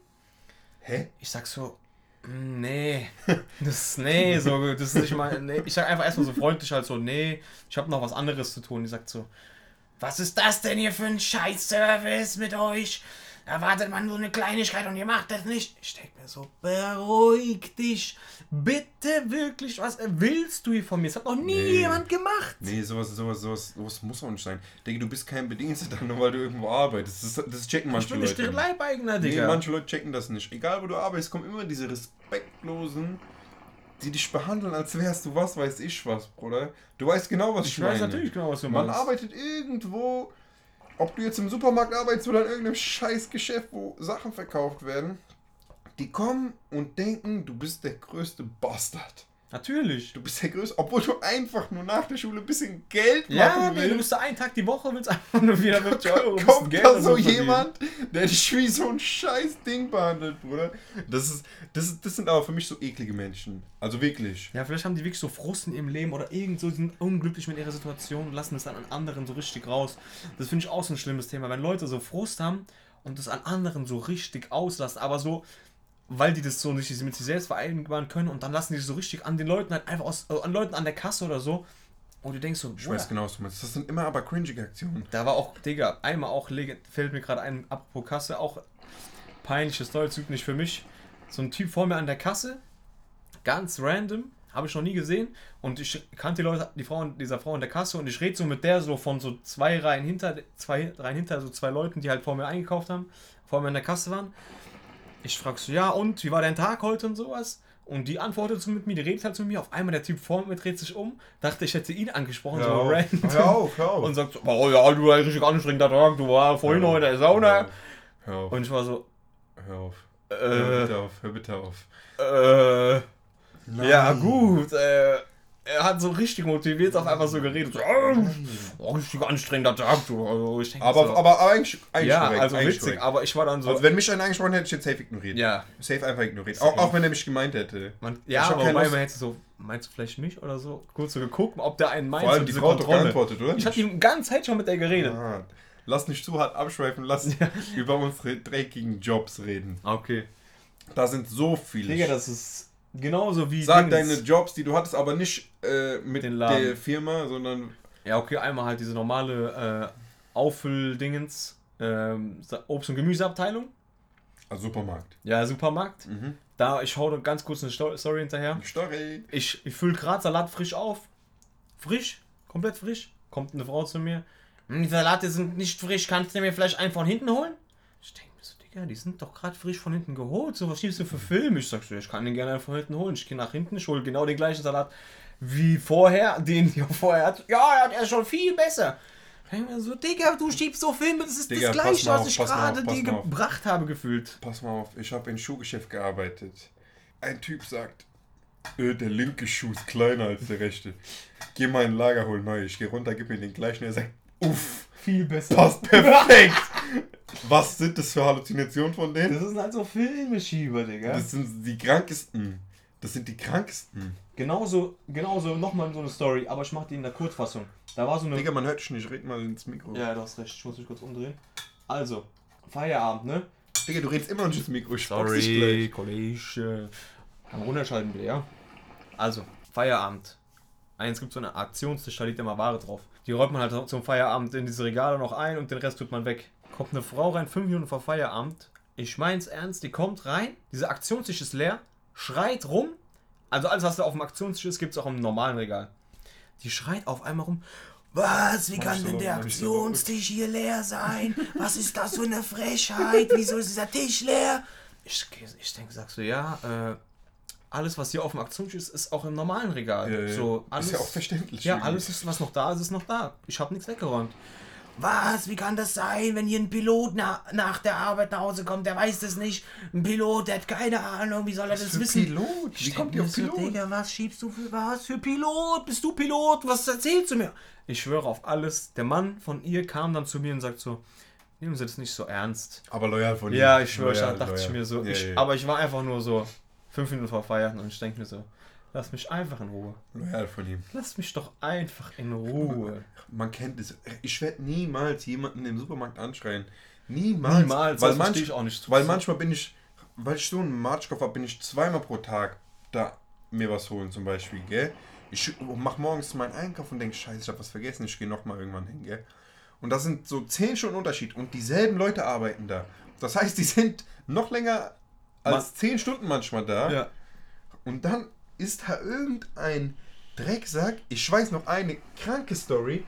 Hä? Ich sag so, "Mm, nee, das, nee, so, das ist nicht mal, nee. Ich sag einfach erstmal so freundlich halt so, nee, ich habe noch was anderes zu tun. Die sagt so, was ist das denn hier für ein Scheiß-Service mit euch? Erwartet man so eine Kleinigkeit und ihr macht das nicht. Ich denk mir so, beruhig dich. Bitte wirklich, was willst du hier von mir? Das hat noch nie Nee. jemand gemacht. Nee, sowas, sowas, sowas, sowas muss auch nicht sein. Digga, du bist kein Bediensteter, nur weil du irgendwo arbeitest. Das, das checken Ich manche bin nicht Leute. der Leibeigener, Nee, Digga. manche Leute checken das nicht. Egal wo du arbeitest, kommen immer diese respektlosen, die dich behandeln, als wärst du was weiß ich was, Bruder. Du weißt genau, was ich, ich weiß meine. natürlich genau, was du Man meinst. arbeitet irgendwo, ob du jetzt im Supermarkt arbeitest oder in irgendeinem scheiß Geschäft, wo Sachen verkauft werden. Die kommen und denken, du bist der größte Bastard. Natürlich. Du bist der größte, obwohl du einfach nur nach der Schule ein bisschen Geld Ja, machen nee, willst. du bist da einen Tag die Woche, willst einfach nur wieder mit Euro, ein bisschen kommt Geld da so jemand, der dich wie so ein scheiß Ding behandelt, Bruder. Das ist, das ist, das sind aber für mich so eklige Menschen. Also wirklich. Ja, vielleicht haben die wirklich so Frust in ihrem Leben oder irgend so, sind unglücklich mit ihrer Situation und lassen es dann an anderen so richtig raus. Das finde ich auch so ein schlimmes Thema. Wenn Leute so Frust haben und das an anderen so richtig auslassen, aber so, weil die das so nicht mit sich selbst vereinbaren können und dann lassen die so richtig an den Leuten halt einfach aus, äh, an Leuten an der Kasse oder so. Und du denkst so, Ich weiß genau, was du meinst. Das sind immer aber cringige Aktionen. da war auch, Digga, einmal auch, fällt mir gerade ein, apropos Kasse, auch peinliches Storyzug nicht für mich. So ein Typ vor mir an der Kasse, ganz random, habe ich noch nie gesehen. Und ich kannte die Leute, die Frau, dieser Frau an der Kasse und ich rede so mit der so von so zwei Reihen hinter, zwei Reihen hinter, so zwei Leuten, die halt vor mir eingekauft haben, vor mir an der Kasse waren. Ich frage so, ja und, wie war dein Tag heute und sowas? Und die antwortet so mit mir, die redet halt zu mir. Auf einmal der Typ vor mir dreht sich um, dachte, ich hätte ihn angesprochen, so random. hör auf, hör auf. Und sagt so, oh ja, du ein richtig anstrengender Tag, du war vorhin noch in der Sauna. Hör auf, Und ich war so, hör auf. Hör äh, bitte auf, hör bitte auf. äh, ja gut, äh, er hat so richtig motiviert auf einmal so geredet. So, oh, richtig anstrengender Tag, du. Also ich denk Aber, so, aber, aber eigentlich, eigentlich ja, korrekt, also eigentlich witzig, korrekt. aber ich war dann so. Also wenn mich einer angesprochen hätte, ich jetzt safe ignoriert. ja, Safe einfach ignoriert. Auch, auch wenn er mich gemeint hätte. man, ja, Ich aber wobei man hätte so, meinst du vielleicht mich oder so? Kurz so geguckt, ob der einen meint, Vor allem die Frau hat geantwortet, oder? Ich hatte die ganze Zeit schon mit der geredet. Ah, lass nicht zu hart abschweifen, lass über unsere dreckigen Jobs reden. Okay. Da sind so viele. Digga, das ist genauso wie. Sag Dings. deine Jobs, die du hattest, aber nicht äh, mit Den Laden. der Firma, sondern Ja, okay, einmal halt diese normale äh, Auffüll-Dingens, ähm, Obst- und Gemüseabteilung. als Supermarkt. Ja, Supermarkt. Mhm. Da, ich hau ganz kurz eine Sto- Story hinterher. Story. Ich, ich fülle gerade Salat frisch auf. Frisch, komplett frisch. Kommt eine Frau zu mir. "Hm, Die Salate sind nicht frisch, kannst du mir vielleicht einen von hinten holen? Ich denke Digga, die sind doch gerade frisch von hinten geholt. So, was schiebst du für Film? Ich sag so, ich kann den gerne von hinten holen. Ich gehe nach hinten, ich hole genau den gleichen Salat wie vorher, den der vorher hat. Ja, der ist schon viel besser. Ich so, Digga, du schiebst so Filme, das ist Digga, das gleiche, was auf, ich gerade dir gebracht habe, gefühlt. Pass mal auf, ich habe in Schuhgeschäft gearbeitet. Ein Typ sagt, äh, der linke Schuh ist kleiner als der rechte. Geh mal in ein Lager, hol neu. Ich gehe runter, gib mir den gleichen. Er sagt, uff, Viel besser. passt perfekt. Was sind das für Halluzinationen von denen? Das sind halt so Filmeschieber, Digga. Das sind die krankesten. Das sind die krankesten. Genauso, genauso nochmal so eine Story, aber ich mach die in der Kurzfassung. Da war so eine. Digga, man hört dich nicht, red mal ins Mikro. Ja, du hast recht, ich muss mich kurz umdrehen. Also, Feierabend, ne? Digga, du redest immer noch nicht ins Mikro. Ich gleich. Kollege. Kann runterschalten bitte, ja? Also, Feierabend. Eins gibt so eine Aktionstisch, da liegt immer Ware drauf. Die räumt man halt zum Feierabend in diese Regale noch ein und den Rest tut man weg. Kommt eine Frau rein, fünf Minuten vor Feierabend. Ich mein's ernst, die kommt rein, dieser Aktionstisch ist leer, schreit rum. Also alles, was da auf dem Aktionstisch ist, gibt's auch im normalen Regal. Die schreit auf einmal rum. Was? Wie kann denn der Aktionstisch hier leer sein? Was ist das für eine Frechheit? Wieso ist dieser Tisch leer? Ich, ich denke, sagst du, ja, äh, alles, was hier auf dem Aktionstisch ist, ist auch im normalen Regal. Ja. So, alles, ist ja auch verständlich. Ja, irgendwie. alles, ist, was noch da ist, ist noch da. Ich habe nichts weggeräumt. Was? Wie kann das sein, wenn hier ein Pilot na, nach der Arbeit nach Hause kommt? Der weiß das nicht. Ein Pilot, der hat keine Ahnung. Wie soll er das für wissen? Pilot? Wie Ich kommt ihr auf Pilot? Digga, was schiebst du für was für Pilot? Bist du Pilot? Was erzählst du mir? Ich schwöre auf alles. Der Mann von ihr kam dann zu mir und sagt so, nehmen Sie das nicht so ernst. Aber loyal von ihm. Ja, ich schwöre, ich Loyal, dachte ich loyal. mir so. Ja, ich, ja. Aber ich war einfach nur so fünf Minuten vor Feierabend und ich denke mir so, lass mich einfach in Ruhe. Loyal von ihm. Lass mich doch einfach in Ruhe. Man kennt es. Ich werde niemals jemanden im Supermarkt anschreien. Niemals. Niemals, weil, manch, ich auch nicht. weil manchmal bin ich, weil ich so einen Marschkopf habe, bin ich zweimal pro Tag da mir was holen zum Beispiel, gell? Ich mach morgens meinen Einkauf und denke, scheiße, ich habe was vergessen, ich gehe nochmal irgendwann hin, gell? Und das sind so 10 Stunden Unterschied und dieselben Leute arbeiten da. Das heißt, die sind noch länger als 10 Stunden manchmal da. Ja. Und dann ist da irgendein Drecksack. Ich weiß noch eine kranke Story.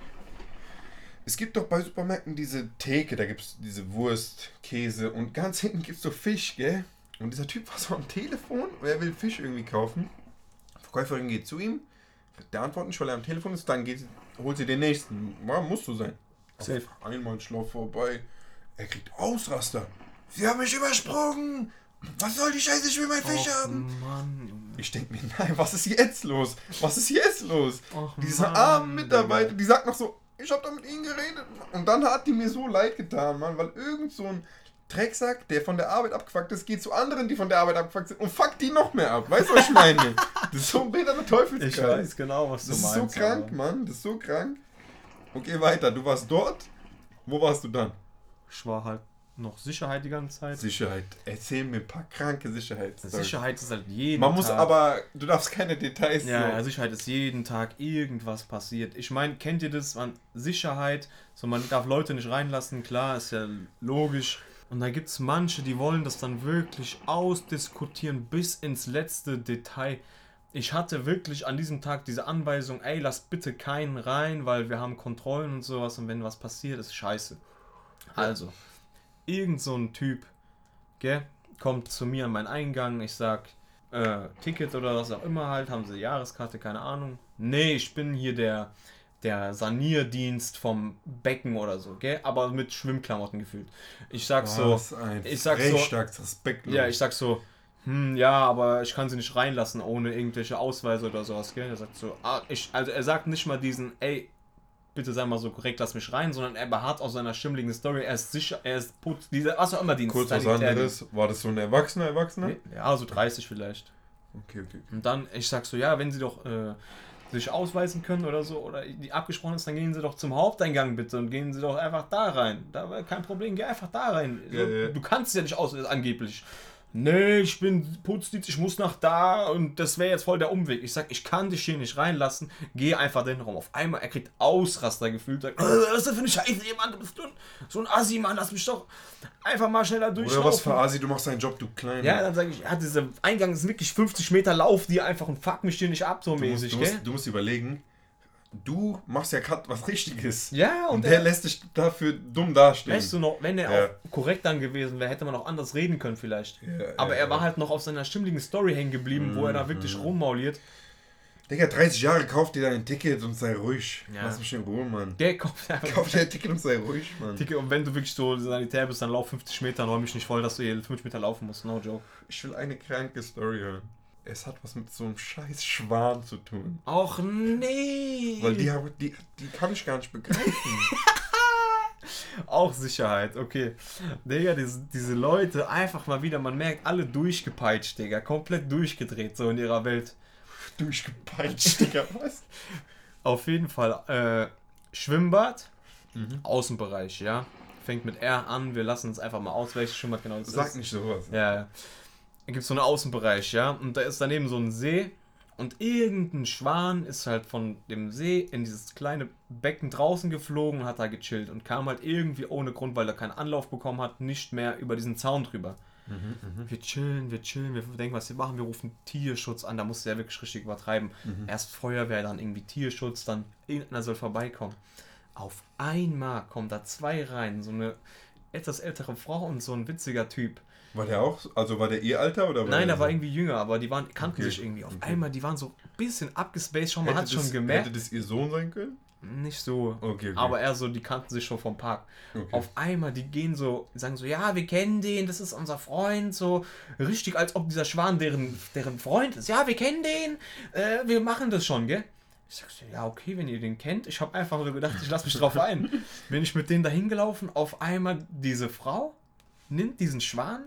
Es gibt doch bei Supermärkten diese Theke, da gibt es diese Wurst, Käse und ganz hinten gibt es so Fisch, gell? Und dieser Typ war so am Telefon und er will Fisch irgendwie kaufen. Die Verkäuferin geht zu ihm, der antwortet nicht, weil er am Telefon ist, dann geht, holt sie den nächsten. Ja, muss so sein. Safe. Auf einmal Schlaf vorbei. Er kriegt Ausraster. Sie haben mich übersprungen. Was soll die Scheiße? Ich will meinen Fisch haben. Mann, Junge. Ich denke mir, nein, was ist jetzt los? Was ist jetzt los? Och, Diese Mann, armen Mitarbeiter, die sagt noch so, ich habe da mit ihnen geredet. Und dann hat die mir so leid getan, Mann, weil irgend so ein Drecksack, der von der Arbeit abgefuckt ist, geht zu anderen, die von der Arbeit abgefuckt sind und fuckt die noch mehr ab. Weißt du, was ich meine? Das ist so ein behinderter Teufelskreis. Ich weiß genau, was du Das ist meinst. so krank, aber Mann. Das ist so krank. Okay, weiter. Du warst dort. Wo warst du dann? Ich war halt noch Sicherheit die ganze Zeit. Sicherheit. Erzähl mir ein paar kranke Sicherheitsstories. Sicherheit ist halt jeden Man muss Tag. aber, du darfst keine Details Ja, ja, Sicherheit ist jeden Tag irgendwas passiert. Ich meine, kennt ihr das? Man, Sicherheit, so man darf Leute nicht reinlassen, klar, ist ja logisch. Und da gibt es manche, die wollen das dann wirklich ausdiskutieren bis ins letzte Detail. Ich hatte wirklich an diesem Tag diese Anweisung, ey, lasst bitte keinen rein, weil wir haben Kontrollen und sowas und wenn was passiert, ist scheiße. Also, irgend so ein Typ, gell, kommt zu mir an meinen Eingang, ich sag, äh, Ticket oder was auch immer halt, haben sie Jahreskarte, keine Ahnung. Nee, ich bin hier der, der Sanierdienst vom Becken oder so, gell, aber mit Schwimmklamotten gefühlt. Ich sag so, Was ein ich sag so- ja, ich sag so, hm, ja, aber ich kann sie nicht reinlassen ohne irgendwelche Ausweise oder sowas, gell? Er sagt so, ah, ich, also er sagt nicht mal diesen, ey, bitte sei mal so korrekt, lass mich rein, sondern er beharrt aus seiner schimmligen Story, er ist sicher, er ist putz, dieser, was auch immer Dienst. Kurz was anderes. War das so ein Erwachsener, Erwachsener? Ja, so 30 vielleicht. Okay, okay. Und dann, ich sag so, ja, wenn sie doch äh, sich ausweisen können oder so, oder die abgesprochen ist, dann gehen sie doch zum Haupteingang bitte und gehen sie doch einfach da rein. Da war kein Problem, geh einfach da rein. So, Ja, ja. Du kannst ja nicht aus, angeblich. Nee, ich bin Putzdienst, ich muss nach da und das wäre jetzt voll der Umweg. Ich sag, ich kann dich hier nicht reinlassen, geh einfach den Raum. Auf einmal, er kriegt Ausraster gefühlt, sagt, äh, was ist das für eine Scheiße, Mann, du bist so ein, so ein Assi, Mann, lass mich doch einfach mal schneller durchlaufen. Oder was für Asi, du machst deinen Job, du Kleiner. Ja, dann sage ich, ja, dieser Eingang ist wirklich 50 Meter Lauf, die einfach und fuck mich hier nicht ab, so du, musst, mäßig, du, gell? musst, du musst überlegen, du machst ja gerade was Richtiges. Ja, und, Und der der, lässt dich dafür dumm dastehen. weißt du noch, wenn er Ja. auch korrekt dann gewesen wäre, hätte man auch anders reden können vielleicht. Ja, Aber ja, er war halt noch auf seiner stimmligen Story hängen geblieben, wo er da wirklich rummauliert. Digga, 30 Jahre, kauf dir dein Ticket und sei ruhig. Ja. Lass mich in Ruhe, Mann. Der kommt einfach. Kauf dir ein Ticket und sei ruhig, Mann. Dicke, und wenn du wirklich so sanitär bist, dann lauf 50 Meter, räum mich nicht voll, dass du hier 5 Meter laufen musst. No joke. Ich will eine kranke Story hören. Es hat was mit so einem scheiß Schwan zu tun. Och nee! Weil die, hab- die, die kann ich gar nicht begreifen. Auch Sicherheit, okay. Digga, diese, diese Leute, einfach mal wieder, man merkt, alle durchgepeitscht, Digga. Komplett durchgedreht, so in ihrer Welt. Durchgepeitscht, Digga, was? Auf jeden Fall, äh, Schwimmbad, Mhm. Außenbereich, ja. Fängt mit R an, wir lassen uns einfach mal aus, welches Schwimmbad genau das Sag ist. nicht sowas. Ja, ja. Gibt es so einen Außenbereich, ja. Und da ist daneben so ein See. Und irgendein Schwan ist halt von dem See in dieses kleine Becken draußen geflogen und hat da gechillt. Und kam halt irgendwie ohne Grund, weil er keinen Anlauf bekommen hat, nicht mehr über diesen Zaun drüber. Wir chillen, wir chillen, wir denken, was wir machen, wir rufen Tierschutz an, da musste er wirklich richtig übertreiben. Erst Feuerwehr, dann irgendwie Tierschutz, dann irgendeiner soll vorbeikommen. Auf einmal kommen da zwei rein, so eine etwas ältere Frau und so ein witziger Typ. War der auch, also war der ihr Alter oder war Nein, der da war so- irgendwie jünger, aber die waren, kannten Okay, sich irgendwie. Auf okay. einmal, die waren so ein bisschen abgespaced, schon, man hat schon gemerkt. Hätte das ihr Sohn sein können? Nicht so. Okay, okay. Aber eher so, die kannten sich schon vom Park. Okay. Auf einmal, die gehen so, sagen so, ja, wir kennen den, das ist unser Freund, so richtig, als ob dieser Schwan deren, deren Freund ist. Ja, wir kennen den, äh, wir machen das schon, gell? Ich sag so, ja, okay, wenn ihr den kennt. Ich habe einfach so gedacht, ich lasse mich drauf ein. Bin ich mit denen da hingelaufen, auf einmal diese Frau nimmt diesen Schwan,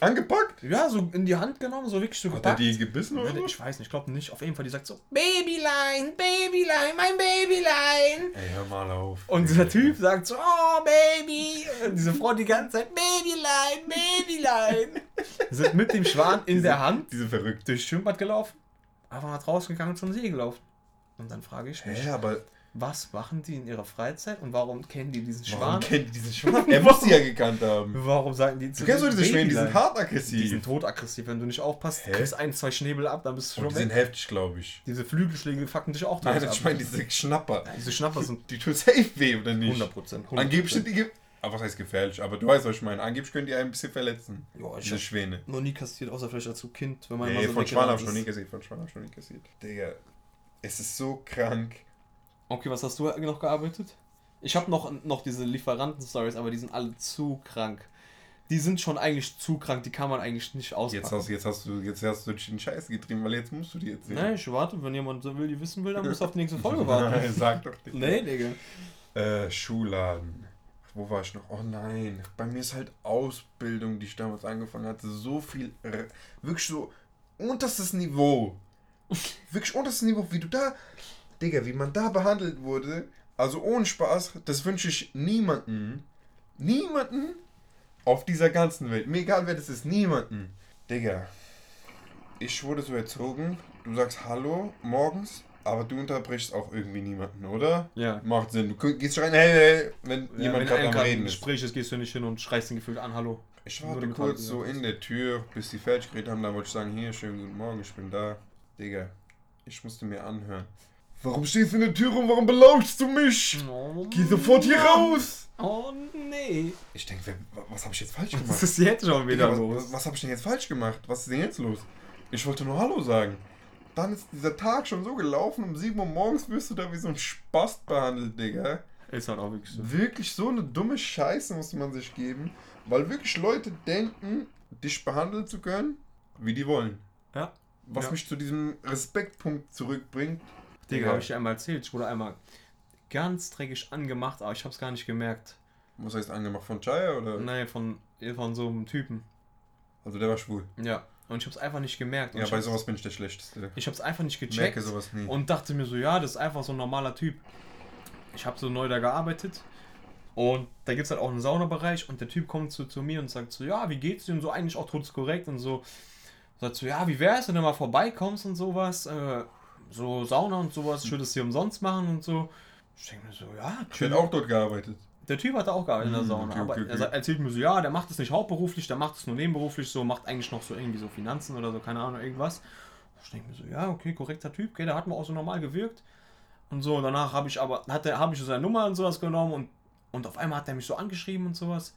Angepackt? ja, so in die Hand genommen, so wirklich so Hat er gepackt. die gebissen oder so? Ich weiß nicht, ich glaube nicht. Auf jeden Fall, die sagt so, Babylein, Babylein, mein Babylein. Ey, hör mal auf. Und dieser Typ sagt so, oh Baby. Und diese Frau die ganze Zeit, Babylein, Babylein. Sind mit dem Schwan in der Hand Diese verrückt. durchs Schwimmbad gelaufen, einfach nach draußen gegangen und zum See gelaufen. Und dann frage ich mich, Hä, aber was machen die in ihrer Freizeit und warum kennen die diesen warum Schwan? kennt die diesen Schwan? Er muss sie ja gekannt haben. Warum sagen die zu Du kennst doch diese Schwäne, die sind hart Die aggressiv. sind todaggressiv, wenn du nicht aufpasst, Hä? kriegst ein, zwei Schnäbel ab, dann bist du Und schon die sind weg. heftig, glaube ich. Diese Flügelschläge fucken dich auch Nein, tot ich ab. meine diese Schnapper. Diese Schnapper sind Die tun safe weh, oder nicht? 100 Prozent. Angeblich sind die... Ge aber was heißt gefährlich? Aber du weißt, was ich meine. Angeblich können die einen ein bisschen verletzen. Ja, ich Diese Schwäne. noch nie kassiert, außer vielleicht als Kind, wenn man Nee, so von Schwan weggerannt hab ich noch nie kassiert. Von Schwan hab ich noch nie kassiert. Digga, es ist so krank. Okay, was hast du noch gearbeitet? Ich habe noch, noch diese Lieferanten-Stories, aber die sind alle zu krank. Die sind schon eigentlich zu krank, die kann man eigentlich nicht auspacken. Jetzt hast, jetzt hast du jetzt hast du dich in Scheiße getrieben, weil jetzt musst du die erzählen. Nein, ich warte, wenn jemand so will, die wissen will, dann muss auf die nächste Folge warten. Sag doch Digga. nee, Digga. Äh, Schulladen. Wo war ich noch? Oh nein. Bei mir ist halt Ausbildung, die ich damals angefangen hatte, so viel. Wirklich so unterstes Niveau. Wirklich unterstes Niveau, wie du da. Digga, wie man da behandelt wurde. Also ohne Spaß, das wünsche ich niemanden. Niemanden auf dieser ganzen Welt. Mir egal wer das ist, niemanden. Digga. Ich wurde so erzogen, du sagst Hallo morgens, aber du unterbrichst auch irgendwie niemanden, oder? Ja. Macht Sinn. Du gehst rein, hey, hey, wenn ja jemand gerade am Reden ist. Gespräch ist, gehst du nicht hin und schreist ihn gefühlt an, hallo. Ich warte kurz so in der Tür, bis die fertig geredet haben, dann wollte ich sagen, hier, schönen guten Morgen, ich bin da. Digga, ich musste mir anhören. Warum stehst du in der Tür und warum belauschst du mich? Oh, Geh sofort hier raus! Oh nee. Ich denke, was habe ich jetzt falsch Was gemacht? ist jetzt schon wieder Digga, was, los? was, was habe ich denn jetzt falsch gemacht? Was ist denn jetzt los? Ich wollte nur Hallo sagen. Dann ist dieser Tag schon so gelaufen, um 7 Uhr morgens wirst du da wie so ein Spast behandelt, Digga. Ist halt auch wirklich so. Wirklich so eine dumme Scheiße muss man sich geben, weil wirklich Leute denken, dich behandeln zu können, wie die wollen. Ja. Was Ja. mich zu diesem Respektpunkt zurückbringt. Digga, habe ich dir einmal erzählt. Ich wurde einmal ganz dreckig angemacht, aber ich hab's gar nicht gemerkt. Was heißt angemacht von Chaya oder? Nein, von, von so einem Typen. Also der war schwul. Ja. Und ich hab's einfach nicht gemerkt. Und Ja, bei sowas bin ich der Schlechteste. Ich hab's einfach nicht Ich gecheckt. merke sowas nie. Und dachte mir so, ja, das ist einfach so ein normaler Typ. Ich habe so neu da gearbeitet. Und da gibt es halt auch einen Saunabereich. Und der Typ kommt zu, zu mir und sagt so, ja, wie geht's dir? Und so eigentlich auch total korrekt und so. Sagt so, ja, wie wär's, wenn du mal vorbeikommst und sowas? Äh, so Sauna und sowas, ich würde es hier umsonst machen und so. Ich denke mir so, ja, ich hätte auch dort gearbeitet. der Typ hat da auch gearbeitet in der Hm, Sauna, okay, aber okay, okay. er sa- erzählt mir so, ja, der macht es nicht hauptberuflich, der macht es nur nebenberuflich, so macht eigentlich noch so irgendwie so Finanzen oder so, keine Ahnung, irgendwas. Ich denke mir so, ja, okay, korrekter Typ, okay, der hat mir auch so normal gewirkt. Und so, danach habe ich aber, hat habe ich so seine Nummer und sowas genommen und, und auf einmal hat er mich so angeschrieben und sowas.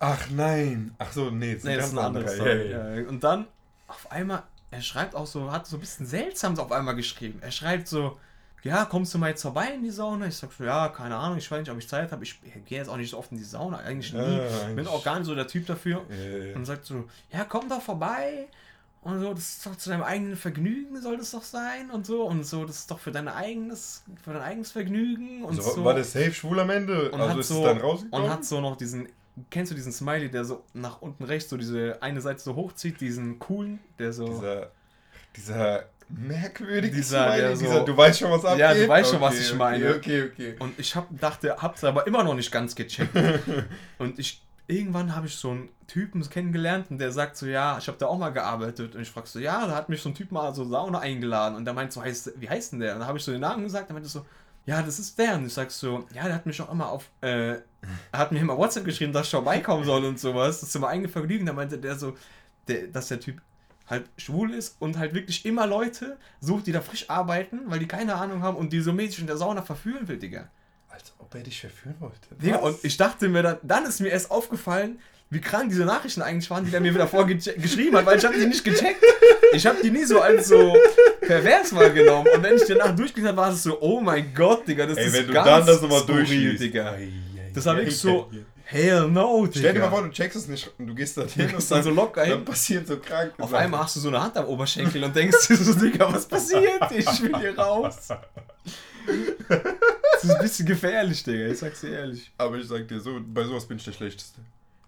Ach nein. Ach so, nee, jetzt Nee, das ist ein anderes ja. Ja, Und dann, auf einmal, er schreibt auch so, hat so ein bisschen seltsam auf einmal geschrieben. Er schreibt so, ja, kommst du mal jetzt vorbei in die Sauna? Ich sag so, ja, keine Ahnung, ich weiß nicht, ob ich Zeit habe. Ich gehe jetzt auch nicht so oft in die Sauna, eigentlich nie. Bin eigentlich- auch gar nicht so der Typ dafür. Ja. Und sagt so, ja, komm doch vorbei. Und so, das ist doch zu deinem eigenen Vergnügen, soll das doch sein. Und so, und so, das ist doch für dein eigenes, für dein eigenes Vergnügen. Und Also, so. War der safe schwul am Ende? Und also ist so, es dann rausgekommen? Und hat so noch diesen, kennst du diesen Smiley, der so nach unten rechts so diese eine Seite so hochzieht, diesen coolen, der so. dieser, dieser merkwürdige Dieser, Smiley, der so- dieser, du weißt schon, was abgeht? Ja, du weißt schon, was Okay, ich meine. Okay, okay, okay. Und ich hab, dachte, hab's aber immer noch nicht ganz gecheckt. und ich, irgendwann habe ich so einen Typen kennengelernt und der sagt so, ja, ich habe da auch mal gearbeitet. Und ich frag so, ja, da hat mich so ein Typ mal so Sauna eingeladen. Und der meint so, heißt, wie heißt denn der? Und dann habe ich so den Namen gesagt, er meinte so, ja, das ist der. Und ich sag so, ja, der hat mich auch immer auf, äh, er hat mir immer WhatsApp geschrieben, dass ich vorbeikommen soll und sowas. Das ist immer eigene Vergnügen. Da meinte der so, der, dass der Typ halt schwul ist und halt wirklich immer Leute sucht, die da frisch arbeiten, weil die keine Ahnung haben und die so mäßig in der Sauna verführen will, Digga. Als ob er dich verführen wollte. Digga, und ich dachte mir dann, dann ist mir erst aufgefallen, wie krank diese Nachrichten eigentlich waren, die er mir wieder vorgeschrieben hat, weil ich habe die nicht gecheckt. Ich habe die nie so als so pervers wahrgenommen. Und wenn ich danach durchgelesen habe, war es so, oh mein Gott, Digga, das Ey, ist wenn du ganz dann das nochmal durchliest. Digga. Das wirklich ei, so, hell no, Digga. Stell dir mal vor, du checkst es nicht und du gehst da hin und dann so locker hin. dann passieren so krank. Auf einmal hast du so eine Hand am Oberschenkel und denkst dir so, Digga, was passiert? Ich will hier raus. Das ist ein bisschen gefährlich, Digga, ich sag's dir ehrlich. Aber ich sag dir, so, bei sowas bin ich der Schlechteste.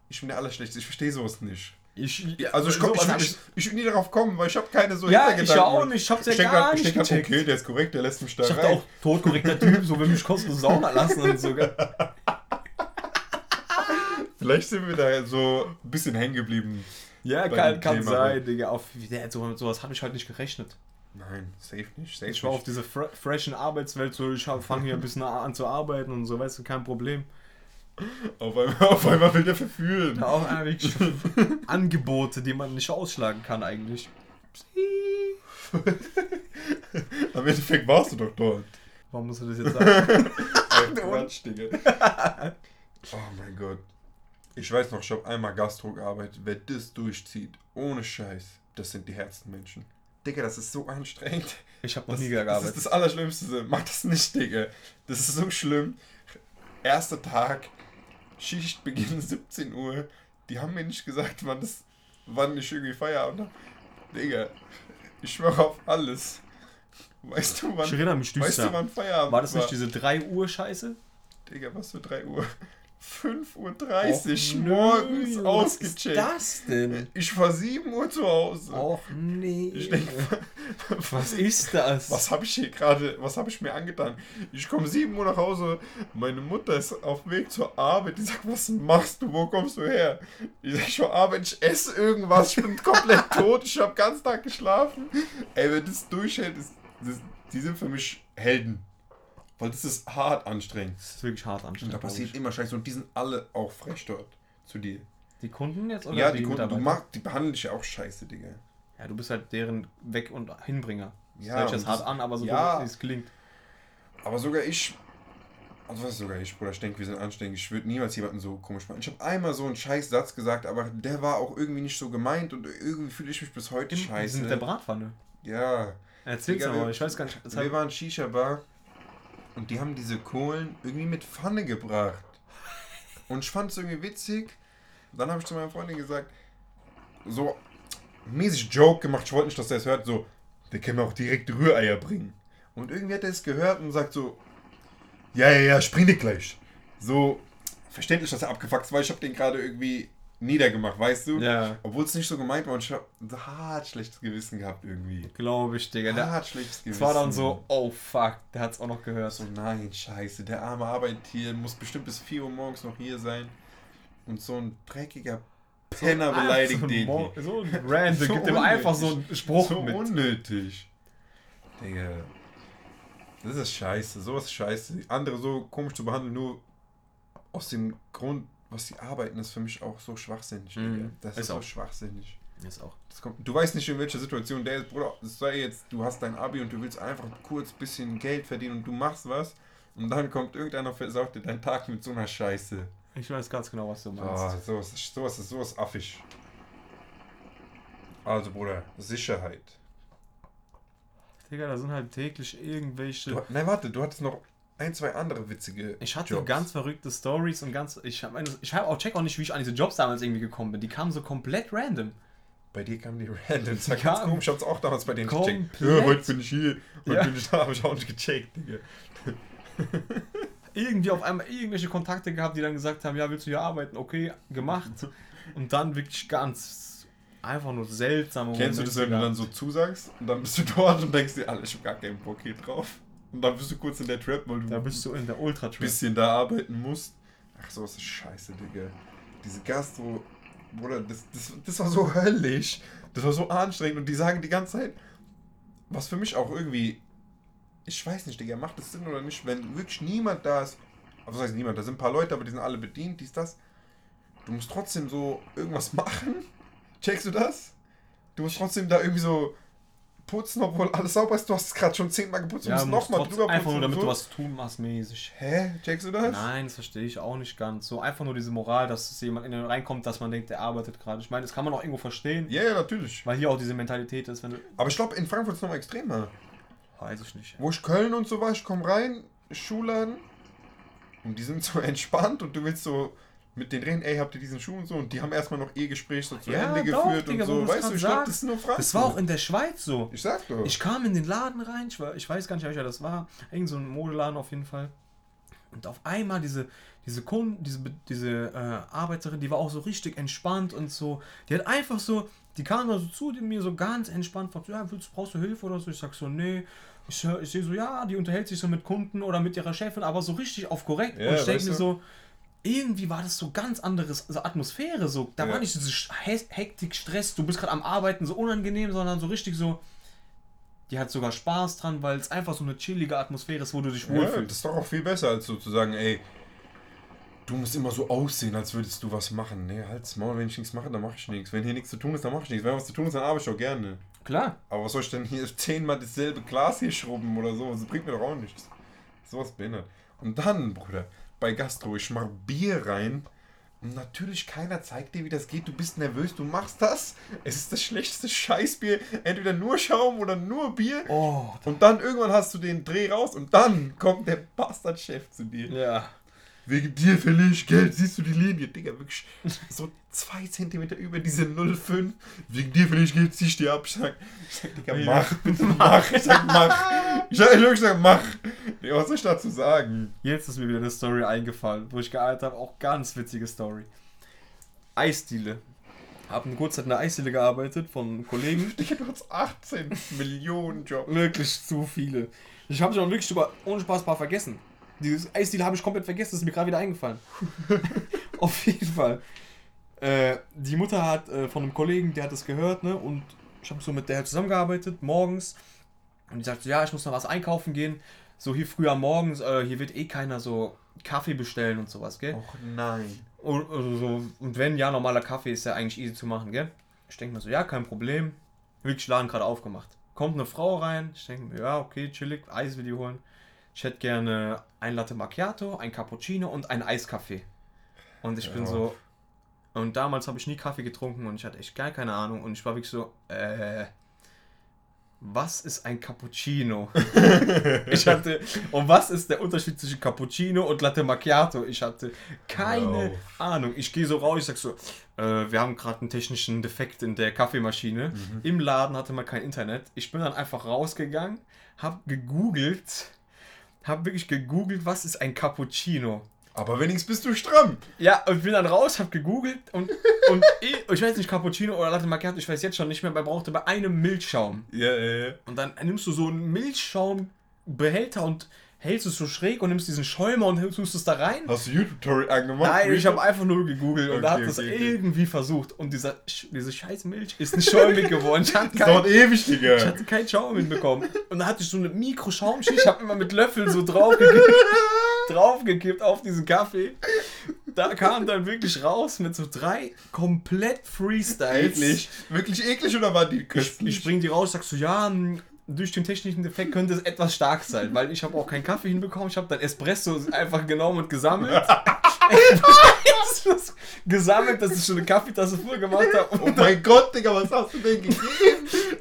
Ich bin der Allerschlechteste, ich verstehe sowas nicht. Ich, Also ich, komm, sowas ich, ich, ich will nie darauf kommen, weil ich habe keine so Ja, ich auch nicht, ich hab's ja ich gar grad- ich nicht denk grad, gecheckt. okay, der ist korrekt, der lässt mich da Ich rein. auch, totkorrekter Typ, so will mich kostenlos Sauna lassen und so. gell? Vielleicht sind wir da so ein bisschen hängen geblieben. Ja, kann, kann Thema, sein, Digga. Auf, so, sowas habe ich halt nicht gerechnet. Nein, safe nicht, safe Ich war auf nicht. diese fre freshen Arbeitswelt, so ich fange hier ein bisschen an zu arbeiten und so, weißt du, kein Problem. Auf einmal, auf einmal will der verführen. Ja, auch eigentlich Angebote, die man nicht ausschlagen kann eigentlich. Am Endeffekt warst du doch dort. Warum musst du das jetzt sagen? Quatsch, Digga. Oh mein Gott. Ich weiß noch, ich habe einmal Gastro gearbeitet. Wer das durchzieht, ohne Scheiß, das sind die härtesten Menschen. Digga, das ist so anstrengend. Ich habe noch Das, nie das gearbeitet. ist das Allerschlimmste. Mach das nicht, Digga. Das ist so schlimm. Erster Tag, Schicht Beginn 17 Uhr. Die haben mir nicht gesagt, wann, das, wann ich irgendwie Feierabend habe. Digga, ich schwöre auf alles. Weißt du, wann, Ich erinnere mich weißt du, wann Feierabend War das nicht diese 3 Uhr Scheiße? Digga, was für 3 Uhr? 5.30 Uhr morgens nö, ausgecheckt. Was ist das denn? Ich war 7 Uhr zu Hause. Och nee. Ich denk, was ist das? Was habe ich hier gerade, was habe ich mir angetan? Ich komme 7 Uhr nach Hause, meine Mutter ist auf dem Weg zur Arbeit, die sagt, was machst du, wo kommst du her? Ich sag, ich war Arbeit, ich esse irgendwas, ich bin komplett tot, ich habe ganz Tag geschlafen. Ey, wer das durchhält, ist, das, die sind für mich Helden. Weil das ist hart anstrengend. Das ist wirklich hart Und anstrengend. da glaub passiert immer Scheiße und die sind alle auch frech dort zu dir. Die Kunden jetzt oder ja, die, die, Kunden, du machst, die behandeln dich ja auch scheiße, Digga. Ja, du bist halt deren Weg- und Hinbringer. Das Ja, hört sich jetzt und hart an, aber so ja. wie es gelingt. Aber sogar ich, also was ist sogar ich, Bruder, ich denke, wir sind anständig. Ich würde niemals jemanden so komisch machen. Ich habe einmal so einen scheiß Satz gesagt, aber der war auch irgendwie nicht so gemeint und irgendwie fühle ich mich bis heute Im, scheiße. mit der Bratpfanne. ja. Erzähl's Digga, aber, wir- ich weiß gar nicht. Wir waren Shisha-Bar und die haben diese Kohlen irgendwie mit Pfanne gebracht. Und ich fand es irgendwie witzig. Dann habe ich zu meiner Freundin gesagt, so, mäßig Joke gemacht. Ich wollte nicht, dass er es hört. So, der kann mir auch direkt Rühreier bringen. Und irgendwie hat er es gehört und sagt so, ja, ja, ja, ich bring dir gleich. So, verständlich, dass er abgefuckt weil ich habe den gerade irgendwie niedergemacht, weißt du? Ja. Obwohl es nicht so gemeint war und ich habe hart schlechtes Gewissen gehabt irgendwie. Glaube ich, Digga. Der, Hart schlechtes es Gewissen. war dann so, oh fuck, der hat es auch noch gehört. So, nein, scheiße, der arme arbeitet hier, muss bestimmt bis 4 Uhr morgens noch hier sein. Und so ein dreckiger Penner Ah, beleidigt so den Mo- hier. So ein Random, So gibt ihm einfach so einen unnötig. Spruch so mit. unnötig. Digga. Das ist scheiße, sowas ist scheiße. Andere so komisch zu behandeln, nur aus dem Grund, was sie arbeiten, ist für mich auch so schwachsinnig. Mhm, Das ist ist so auch. schwachsinnig. Ist auch. Kommt, du weißt nicht, in welcher Situation der ist, Bruder. Sei jetzt, du hast dein Abi und du willst einfach kurz ein bisschen Geld verdienen und du machst was. Und dann kommt irgendeiner, versaut dir deinen Tag mit so einer Scheiße. Ich weiß ganz genau, was du meinst. Ah, sowas, ist- sowas ist sowas affig. Also, Bruder, Sicherheit. Digga, da sind halt täglich irgendwelche. Du, nein, warte, du hattest noch ein, zwei andere witzige Ich hatte Jobs. ganz verrückte Stories und ganz. Ich habe ich hab auch check auch nicht, wie ich an diese Jobs damals irgendwie gekommen bin. Die kamen so komplett random. Bei dir kamen die random. Das war Ja. ganz komisch. Ich hab's auch damals bei denen gecheckt. Komplett. Ja, heute bin ich hier. Heute Ja. bin ich da. Hab ich auch nicht gecheckt, Digga. Irgendwie auf einmal irgendwelche Kontakte gehabt, die dann gesagt haben, ja, willst du hier arbeiten? Okay, gemacht. Und dann wirklich ganz einfach nur seltsame Kennst du das, wenn du dann so zusagst und dann bist du dort und denkst dir, Alter, ich hab gar keinen Bock hier drauf. Und dann bist du kurz in der Trap, weil du Da bist du in der ultra ein bisschen da arbeiten musst. Ach, sowas ist scheiße, Digga. Diese Gastro, Bruder, das, das, das war so höllisch. Das war so anstrengend und die sagen die ganze Zeit, was für mich auch irgendwie, ich weiß nicht, Digga, macht das Sinn oder nicht, wenn wirklich niemand da ist, aber was heißt niemand, da sind ein paar Leute, aber die sind alle bedient, dies, das. Du musst trotzdem so irgendwas machen. Checkst du das? Du musst trotzdem da irgendwie so putzen, obwohl alles sauber ist. Du hast es gerade schon zehnmal geputzt, du Ja, musst musst nochmal drüber putzen. Einfach nur, damit und so. du was tun machst, mäßig. Hä? Checkst du das? Nein, das verstehe ich auch nicht ganz. So einfach nur diese Moral, dass es jemand in den reinkommt, dass man denkt, der arbeitet gerade. Ich meine, das kann man auch irgendwo verstehen, Ja, ja, natürlich. weil hier auch diese Mentalität ist, wenn du. Aber ich glaube, in Frankfurt ist es nochmal extremer. Weiß ich nicht. Wo ich Köln und so war, ich komme rein, Schuhladen, und die sind so entspannt und du willst so mit denen reden, ey, habt ihr diesen Schuh und so, und die haben erstmal noch ihr Gespräch so zu Ja, Ende doch, geführt Digga, und so. Weißt du, ich glaube, das ist nur Frankfurt. Das war auch in der Schweiz so. Ich sag doch. Ich kam in den Laden rein, ich, war, ich weiß gar nicht, welcher das war. Irgend so ein Modeladen auf jeden Fall. Und auf einmal diese, diese Kunden, diese, diese äh, Arbeiterin, die war auch so richtig entspannt und so. Die hat einfach so, die kam da so zu die mir so ganz entspannt, fragt, so, ja, willst, brauchst du Hilfe oder so? Ich sag so, nee. Ich, ich sehe so, ja, die unterhält sich so mit Kunden oder mit ihrer Chefin, aber so richtig auf korrekt. Ja, und ich denke mir so, irgendwie war das so ganz anderes so Atmosphäre. So. Da Ja. war nicht He- Hektik, Stress, du bist gerade am Arbeiten, so unangenehm, sondern so richtig so. Die hat sogar Spaß dran, weil es einfach so eine chillige Atmosphäre ist, wo du dich ja, wohlfühlst. das ist doch auch viel besser, als so zu sagen, ey, du musst immer so aussehen, als würdest du was machen. Nee, halt's Maul, wenn ich nichts mache, dann mache ich nichts. Wenn hier nichts zu tun ist, dann mache ich nichts. Wenn was zu tun ist, dann arbeite ich auch gerne. Klar. Aber was soll ich denn hier zehnmal dasselbe Glas hier schrubben oder so? Das bringt mir doch auch nichts. Sowas behindert. Und dann, Bruder, bei Gastro, ich mach Bier rein. Und natürlich keiner zeigt dir, wie das geht. Du bist nervös, du machst das. Es ist das schlechteste Scheißbier. Entweder nur Schaum oder nur Bier. Oh, Und dann irgendwann hast du den Dreh raus und dann kommt der Bastardchef zu dir. ja. Wegen dir verliere ich Geld, siehst du die Linie, Digga, wirklich so zwei Zentimeter über diese 0,5. Wegen dir verliere ich dir ab. Ich sag, ich sag Digga, mach, bitte mach. Ich sag, mach. Ich sag, ich wirklich sag, mach. Digga, was soll ich dazu sagen? Jetzt ist mir wieder eine Story eingefallen, wo ich gearbeitet habe. Auch ganz witzige Story. Eisdiele. Hab eine kurze Zeit in der Eisdiele gearbeitet von Kollegen. Digga, du hast 18 Millionen Jobs. Wirklich zu viele. Ich habe wirklich sogar ohne Spaß ein paar vergessen. Dieses Eisdeal habe ich komplett vergessen, das ist mir gerade wieder eingefallen. Auf jeden Fall. Äh, die Mutter hat äh, von einem Kollegen, der hat das gehört, ne? Und ich habe so mit der zusammengearbeitet, morgens. Und die sagt so, ja, ich muss noch was einkaufen gehen. So hier früher morgens, äh, hier wird eh keiner so Kaffee bestellen und sowas, gell? Och nein. Und, also so, und wenn, ja, normaler Kaffee ist ja eigentlich easy zu machen, gell? Ich denke mir so, ja, kein Problem. Wirklich Laden gerade aufgemacht. Kommt eine Frau rein, ich denke mir, ja, okay, chillig, Eis will die holen. Ich hätte gerne ein Latte Macchiato, ein Cappuccino und ein Eiskaffee. Und ich bin Ja. so. Und damals habe ich nie Kaffee getrunken und ich hatte echt gar keine Ahnung. Und ich war wirklich so, äh. was ist ein Cappuccino? ich hatte, und was ist der Unterschied zwischen Cappuccino und Latte Macchiato? Ich hatte keine Wow. Ahnung. Ich gehe so raus, ich sag so, äh, wir haben gerade einen technischen Defekt in der Kaffeemaschine. Im Laden hatte man kein Internet. Ich bin dann einfach rausgegangen, hab gegoogelt, hab wirklich gegoogelt, was ist ein Cappuccino? Aber wenigstens bist du stramm. Ja, und bin dann raus, hab gegoogelt und, und ich, ich weiß nicht, Cappuccino oder Latte Macchiato, ich weiß jetzt schon nicht mehr, man brauchte bei einem Milchschaum. Ja, ja, ja. Und dann nimmst du so einen Milchschaumbehälter und hältst es so schräg und nimmst diesen Schäumer und tust es da rein. Hast du YouTube-Tutorial angemacht? Nein, ich habe einfach nur gegoogelt und Okay, habe das okay, okay. irgendwie versucht. Und dieser, diese scheiß Milch ist nicht schäumig geworden. Ich hatte, Das dauert kein, ewig, ich Digga. hatte keinen Schaum hinbekommen. Und dann hatte ich so eine Mikroschaumschicht. Ich habe immer mit Löffeln so draufgekippt, draufgekippt auf diesen Kaffee. Da kam dann wirklich raus mit so drei komplett Freestyles. Eklig. Wirklich eklig oder war die Ich, köstlich? ich bring die raus, sagst du, ja, durch den technischen Defekt könnte es etwas stark sein, weil ich habe auch keinen Kaffee hinbekommen. Ich habe dann Espresso einfach genommen und gesammelt. Gesammelt, dass ich schon eine Kaffeetasse voll gemacht habe. Oh mein Gott, Digga, was hast du denn gegeben?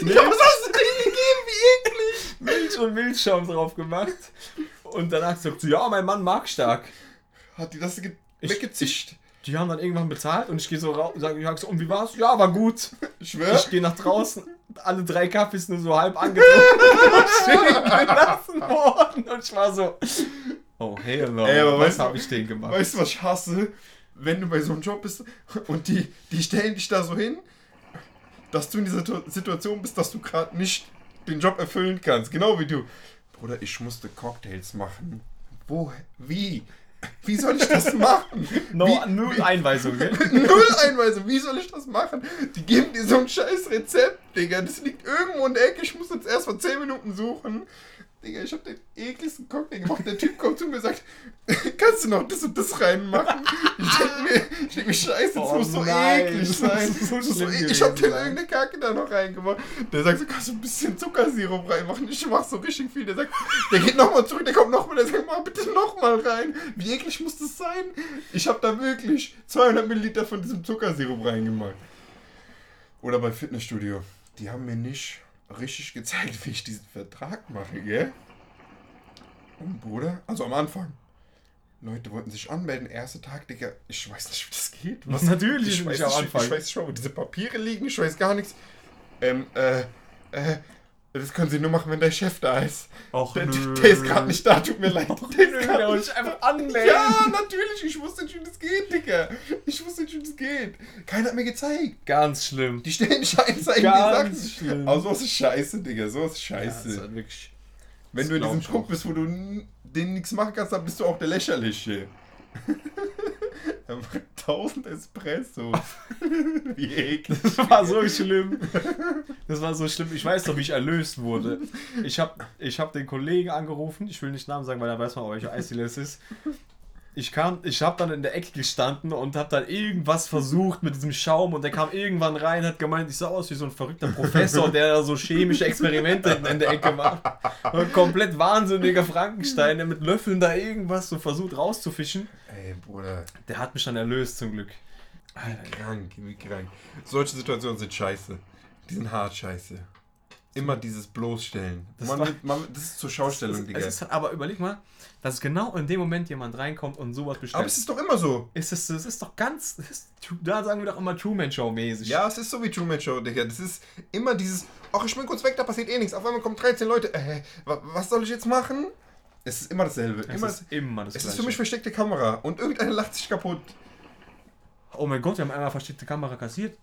Digga, was hast du denn gegeben? Wie eklig. Milch und Milchschaum drauf gemacht. Und danach sagt sie, ja, mein Mann mag stark. Hat die das weggezischt? Die haben dann irgendwann bezahlt und ich gehe so raus und sage, so, und wie war's? Ja, war gut. Ich schwör. Ich gehe nach draußen, alle drei Kaffees nur so halb angetrunken und stehen gelassen worden. Und ich war so, oh hell no, Ey, aber was weißt du- habe ich denen gemacht? Weißt du, was ich hasse? Wenn du bei so einem Job bist und die, die stellen dich da so hin, dass du in dieser Situ- Situation bist, dass du gerade nicht den Job erfüllen kannst. Genau wie du. Bruder, ich musste Cocktails machen. Wo? Wie? Wie soll ich das machen? no, wie, nur Einweisung, gell? Null Einweisung, wie soll ich das machen? Die geben dir so ein scheiß Rezept, Digga. Das liegt irgendwo in der Ecke. Ich muss jetzt erst mal 10 Minuten suchen. Digga, ich hab den ekligsten Cocktail gemacht. Der Typ kommt zu mir und sagt, kannst du noch das und das reinmachen? Ich denk mir, ich denk mir scheiße, das Oh muss so nein, eklig sein. so e- ich hab dir irgendeine Kacke da noch reingemacht. Der sagt so, kannst du ein bisschen Zuckersirup reinmachen? Ich mach so richtig viel. Der sagt, der geht nochmal zurück, der kommt nochmal, der sagt, mach bitte nochmal rein. Wie eklig muss das sein? Ich hab da wirklich 200 Milliliter von diesem Zuckersirup reingemacht. Oder bei Fitnessstudio. Die haben mir nicht richtig gezeigt, wie ich diesen Vertrag mache, gell? Und Bruder, also am Anfang. Leute wollten sich anmelden, erster Tag, Digga. Ich weiß nicht, wie das geht. Was, Natürlich ich weiß nicht Anfang. Ich weiß nicht, wo diese Papiere liegen, ich weiß gar nichts. Ähm, äh, äh, das können sie nur machen, wenn der Chef da ist. Och, Der, nö. der ist gerade nicht da, tut mir leid. Der ist Nö, der nicht einfach anmelden. Ja, natürlich, ich wusste nicht, wie das geht, Digga. Ich wusste nicht, wie das geht. Keiner hat mir gezeigt. Ganz schlimm. Die stellen dich ein, zeigen Sachen. schlimm. Aber sowas ist scheiße, Digga, sowas ist Ja, scheiße. das ist halt wirklich. Wenn das du in diesem auch. bist, wo du denen nichts machen kannst, dann bist du auch der Lächerliche. er macht 1000 Espresso. Wie eklig. Das war so schlimm. Das war so schlimm. Ich weiß doch, wie ich erlöst wurde. Ich habe ich hab den Kollegen angerufen. Ich will nicht Namen sagen, weil dann weiß man, welcher Eisdiele es ist. Ich kam, ich habe dann in der Ecke gestanden und habe dann irgendwas versucht mit diesem Schaum und der kam irgendwann rein, hat gemeint, ich sah aus wie so ein verrückter Professor, der da so chemische Experimente in, in der Ecke macht. Ein komplett wahnsinniger Frankenstein, der mit Löffeln da irgendwas so versucht rauszufischen. Ey, Bruder, Der hat mich dann erlöst zum Glück. wie krank, wie krank. Solche Situationen sind scheiße. Die sind hart scheiße. Immer dieses Bloßstellen. Das man, war- man, das ist zur Schaustellung, es, Digga. es ist, halt, aber überleg mal, dass genau in dem Moment jemand reinkommt und sowas bestellt. Aber es ist doch immer so. ist es, das ist doch ganz, das ist, da sagen wir doch immer Truman Show mäßig. Ja, es ist so wie Truman Show, Digga. Das ist immer dieses, ach, ich bin kurz weg, da passiert eh nichts. Auf einmal kommen 13 Leute. Äh, wa- was soll ich jetzt machen? Es ist immer dasselbe. es immer, ist immer das es Gleiche. ist für mich versteckte Kamera. Und irgendeiner lacht sich kaputt. oh mein Gott, wir haben einmal versteckte Kamera kassiert.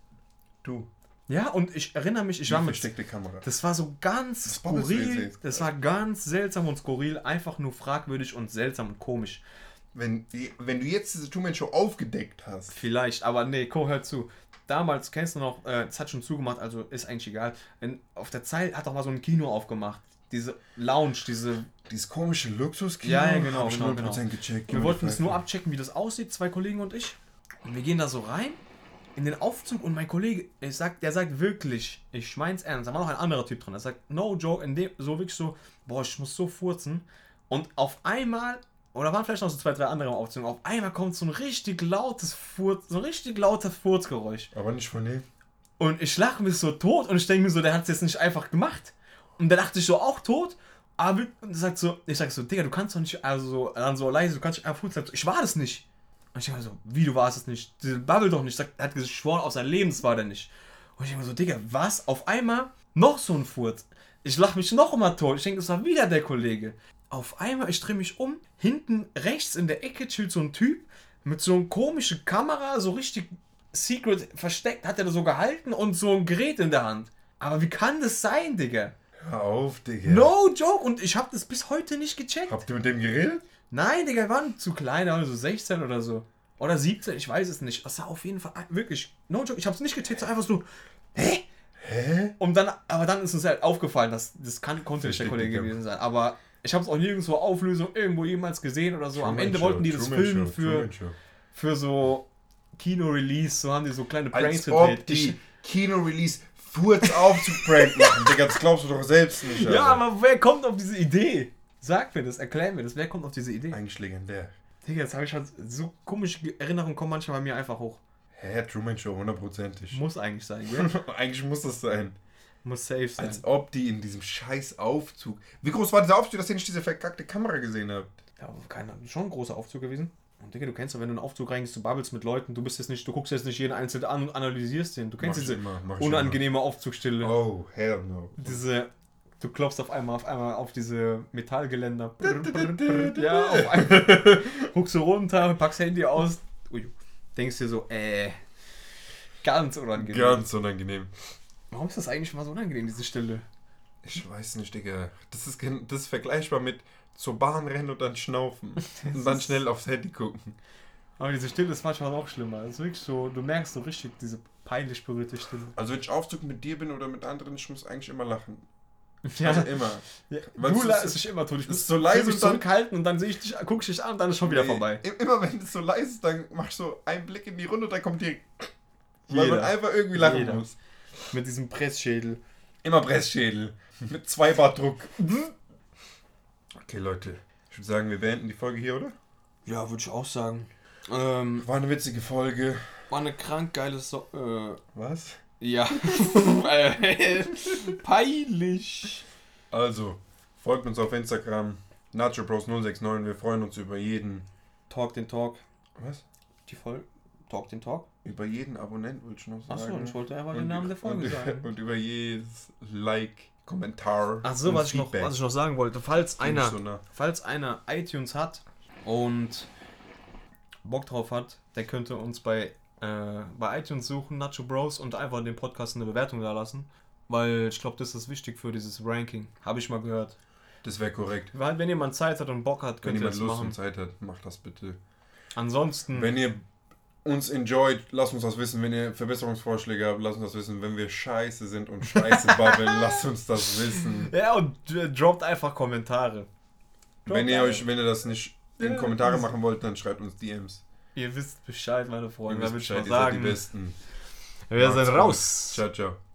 Du. Ja, und ich erinnere mich, ich war mit, versteckte Kamera. das war so ganz Das skurril, das war ganz seltsam und skurril, einfach nur fragwürdig und seltsam und komisch. Wenn, wenn du jetzt diese Truman Show aufgedeckt hast. Vielleicht, aber nee, Co, hör zu. Damals kennst du noch, äh, es hat schon zugemacht, also ist eigentlich egal. In, auf der Zeit hat doch mal so ein Kino aufgemacht. Diese Lounge, diese Dieses komische Luxuskino. Ja, ja, genau, genau, 0% gecheckt. Wir wollten es nur abchecken, wie das aussieht, zwei Kollegen und ich. Und wir gehen da so rein in den Aufzug und mein Kollege, ich sag, der sagt wirklich, ich mein's ernst, da war noch ein anderer Typ drin, der sagt, no joke, in dem, so wirklich so, boah, ich muss so furzen. Und auf einmal, oder waren vielleicht noch so zwei, drei andere im Aufzug, auf einmal kommt so ein richtig lautes Furz, so ein richtig lautes Furzgeräusch. Aber nicht von dem. Und ich lache mich so tot und ich denke mir so, der hat es jetzt nicht einfach gemacht. Und der dachte ich so, auch tot. Aber und sagt so, ich sag so, Digga, du kannst doch nicht, also so, dann so leise, du kannst nicht einfach so, ich war das nicht. Und ich denke so, wie, du warst es nicht? Diese Bubble doch nicht. Sagt, er hat geschworen, auf sein Lebens war der nicht. Und ich denke so, Digga, was? Auf einmal noch so ein Furz. Ich lach mich noch mal tot. Ich denke, das war wieder der Kollege. Auf einmal, ich drehe mich um. Hinten rechts in der Ecke chillt so ein Typ mit so einer komischen Kamera, so richtig secret versteckt, hat er da so gehalten und so ein Gerät in der Hand. Aber wie kann das sein, Digga? Hör auf, Digga. No joke. Und ich habe das bis heute nicht gecheckt. Habt ihr mit dem geredet? Nein, Digga, waren zu klein, also 16 oder so. Oder 17, ich weiß es nicht. Das war auf jeden Fall wirklich. No joke, ich hab's nicht gecheckt, so einfach so. Hä? Hä? Und dann, aber dann ist uns halt aufgefallen, dass das kann, konnte nicht der Kollege gewesen sein. Aber ich habe es auch nirgendwo Auflösung irgendwo jemals gesehen oder so. Am Ende Show, wollten die das Truman filmen Show, für, für so Kino-Release, so haben die so kleine Pranks Als ob die Ich- Kino-Release Furz Aufzug-Prank machen. Digga, das glaubst du doch selbst nicht. Ja, Alter. aber wer kommt auf diese Idee? Sag mir das, erklär mir das. Wer kommt auf diese Idee? Eigentlich legendär. Digga, jetzt habe ich halt so komische Erinnerungen kommen manchmal bei mir einfach hoch. Hä, Truman Show, hundertprozentig. Muss eigentlich sein, gell? Eigentlich muss das sein. Muss safe sein. Als ob die in diesem scheiß Aufzug. Wie groß war dieser Aufzug, dass ihr nicht diese verkackte Kamera gesehen habt? Ja, aber keine, schon ein großer Aufzug gewesen. Und Digga, du kennst ja, wenn du in einen Aufzug reingehst, du babbelst mit Leuten, du bist jetzt nicht, du guckst jetzt nicht jeden einzelnen an und analysierst den. Du kennst Mach diese immer, unangenehme Aufzugstille. Oh, hell no. Diese, du klopfst auf einmal auf einmal auf diese Metallgeländer. ja, auf einmal. Guckst du runter, packst Handy aus. Ui, denkst dir so, äh, ganz unangenehm. Ganz unangenehm. Warum ist das eigentlich mal so unangenehm, diese Stille? Ich weiß nicht, Digga. Das ist, das ist vergleichbar mit zur Bahn rennen und dann schnaufen. und dann schnell aufs Handy gucken. Aber diese Stille ist manchmal noch schlimmer. Das ist wirklich so, du merkst so richtig diese peinlich berührte Stille. Also wenn ich Aufzug mit dir bin oder mit anderen, ich muss eigentlich immer lachen. Ja, Also immer. ja. Du es la- ist- ist dich immer tot. Ich muss ist so leise und dann- zurückhalten und dann sehe ich dich, guck ich dich an und dann ist schon wieder Nee, vorbei. Immer wenn es so leise ist, dann mach ich so einen Blick in die Runde und dann kommt direkt. Weil man einfach irgendwie lachen Jeder. muss. Mit diesem Pressschädel. Immer Pressschädel. Mit zwei Bar Druck. Okay, Leute. Ich würde sagen, wir beenden die Folge hier, oder? Ja, würde ich auch sagen. Ähm, War eine witzige Folge. war eine krank geile so äh, Was? Ja. Peinlich. Also, folgt uns auf Instagram. NachoBros069. Wir freuen uns über jeden. Talk den Talk. Was? Die Folge. Talk den Talk. Über jeden Abonnent wollte ich noch sagen. Achso, ich wollte einfach den Namen der Folge und, sagen. Und über jedes Like, Kommentar. Achso, und was ich, noch, was ich noch sagen wollte. Falls einer, so nah. falls einer iTunes hat und Bock drauf hat, der könnte uns bei, äh, bei iTunes suchen, Nacho Bros, und einfach den Podcast eine Bewertung da lassen. Weil ich glaube, das ist wichtig für dieses Ranking. Habe ich mal gehört. Das wäre korrekt. Weil, wenn jemand Zeit hat und Bock hat, Wenn könnt ihr jemand Lust machen. und Zeit hat, macht das bitte. Ansonsten, Wenn ihr uns enjoyt, lasst uns das wissen. Wenn ihr Verbesserungsvorschläge habt, lasst uns das wissen. Wenn wir scheiße sind und scheiße babbeln, lasst uns das wissen. ja, und äh, droppt einfach Kommentare. Droppt Wenn ihr euch, wenn ihr das nicht in Ja, Kommentare machen wollt, dann schreibt uns DMs. Ihr wisst Bescheid, meine Ihr Freunde. Da wisst Bescheid, ihr seid die Besten. wir Macht's sind gut. raus. Ciao, ciao.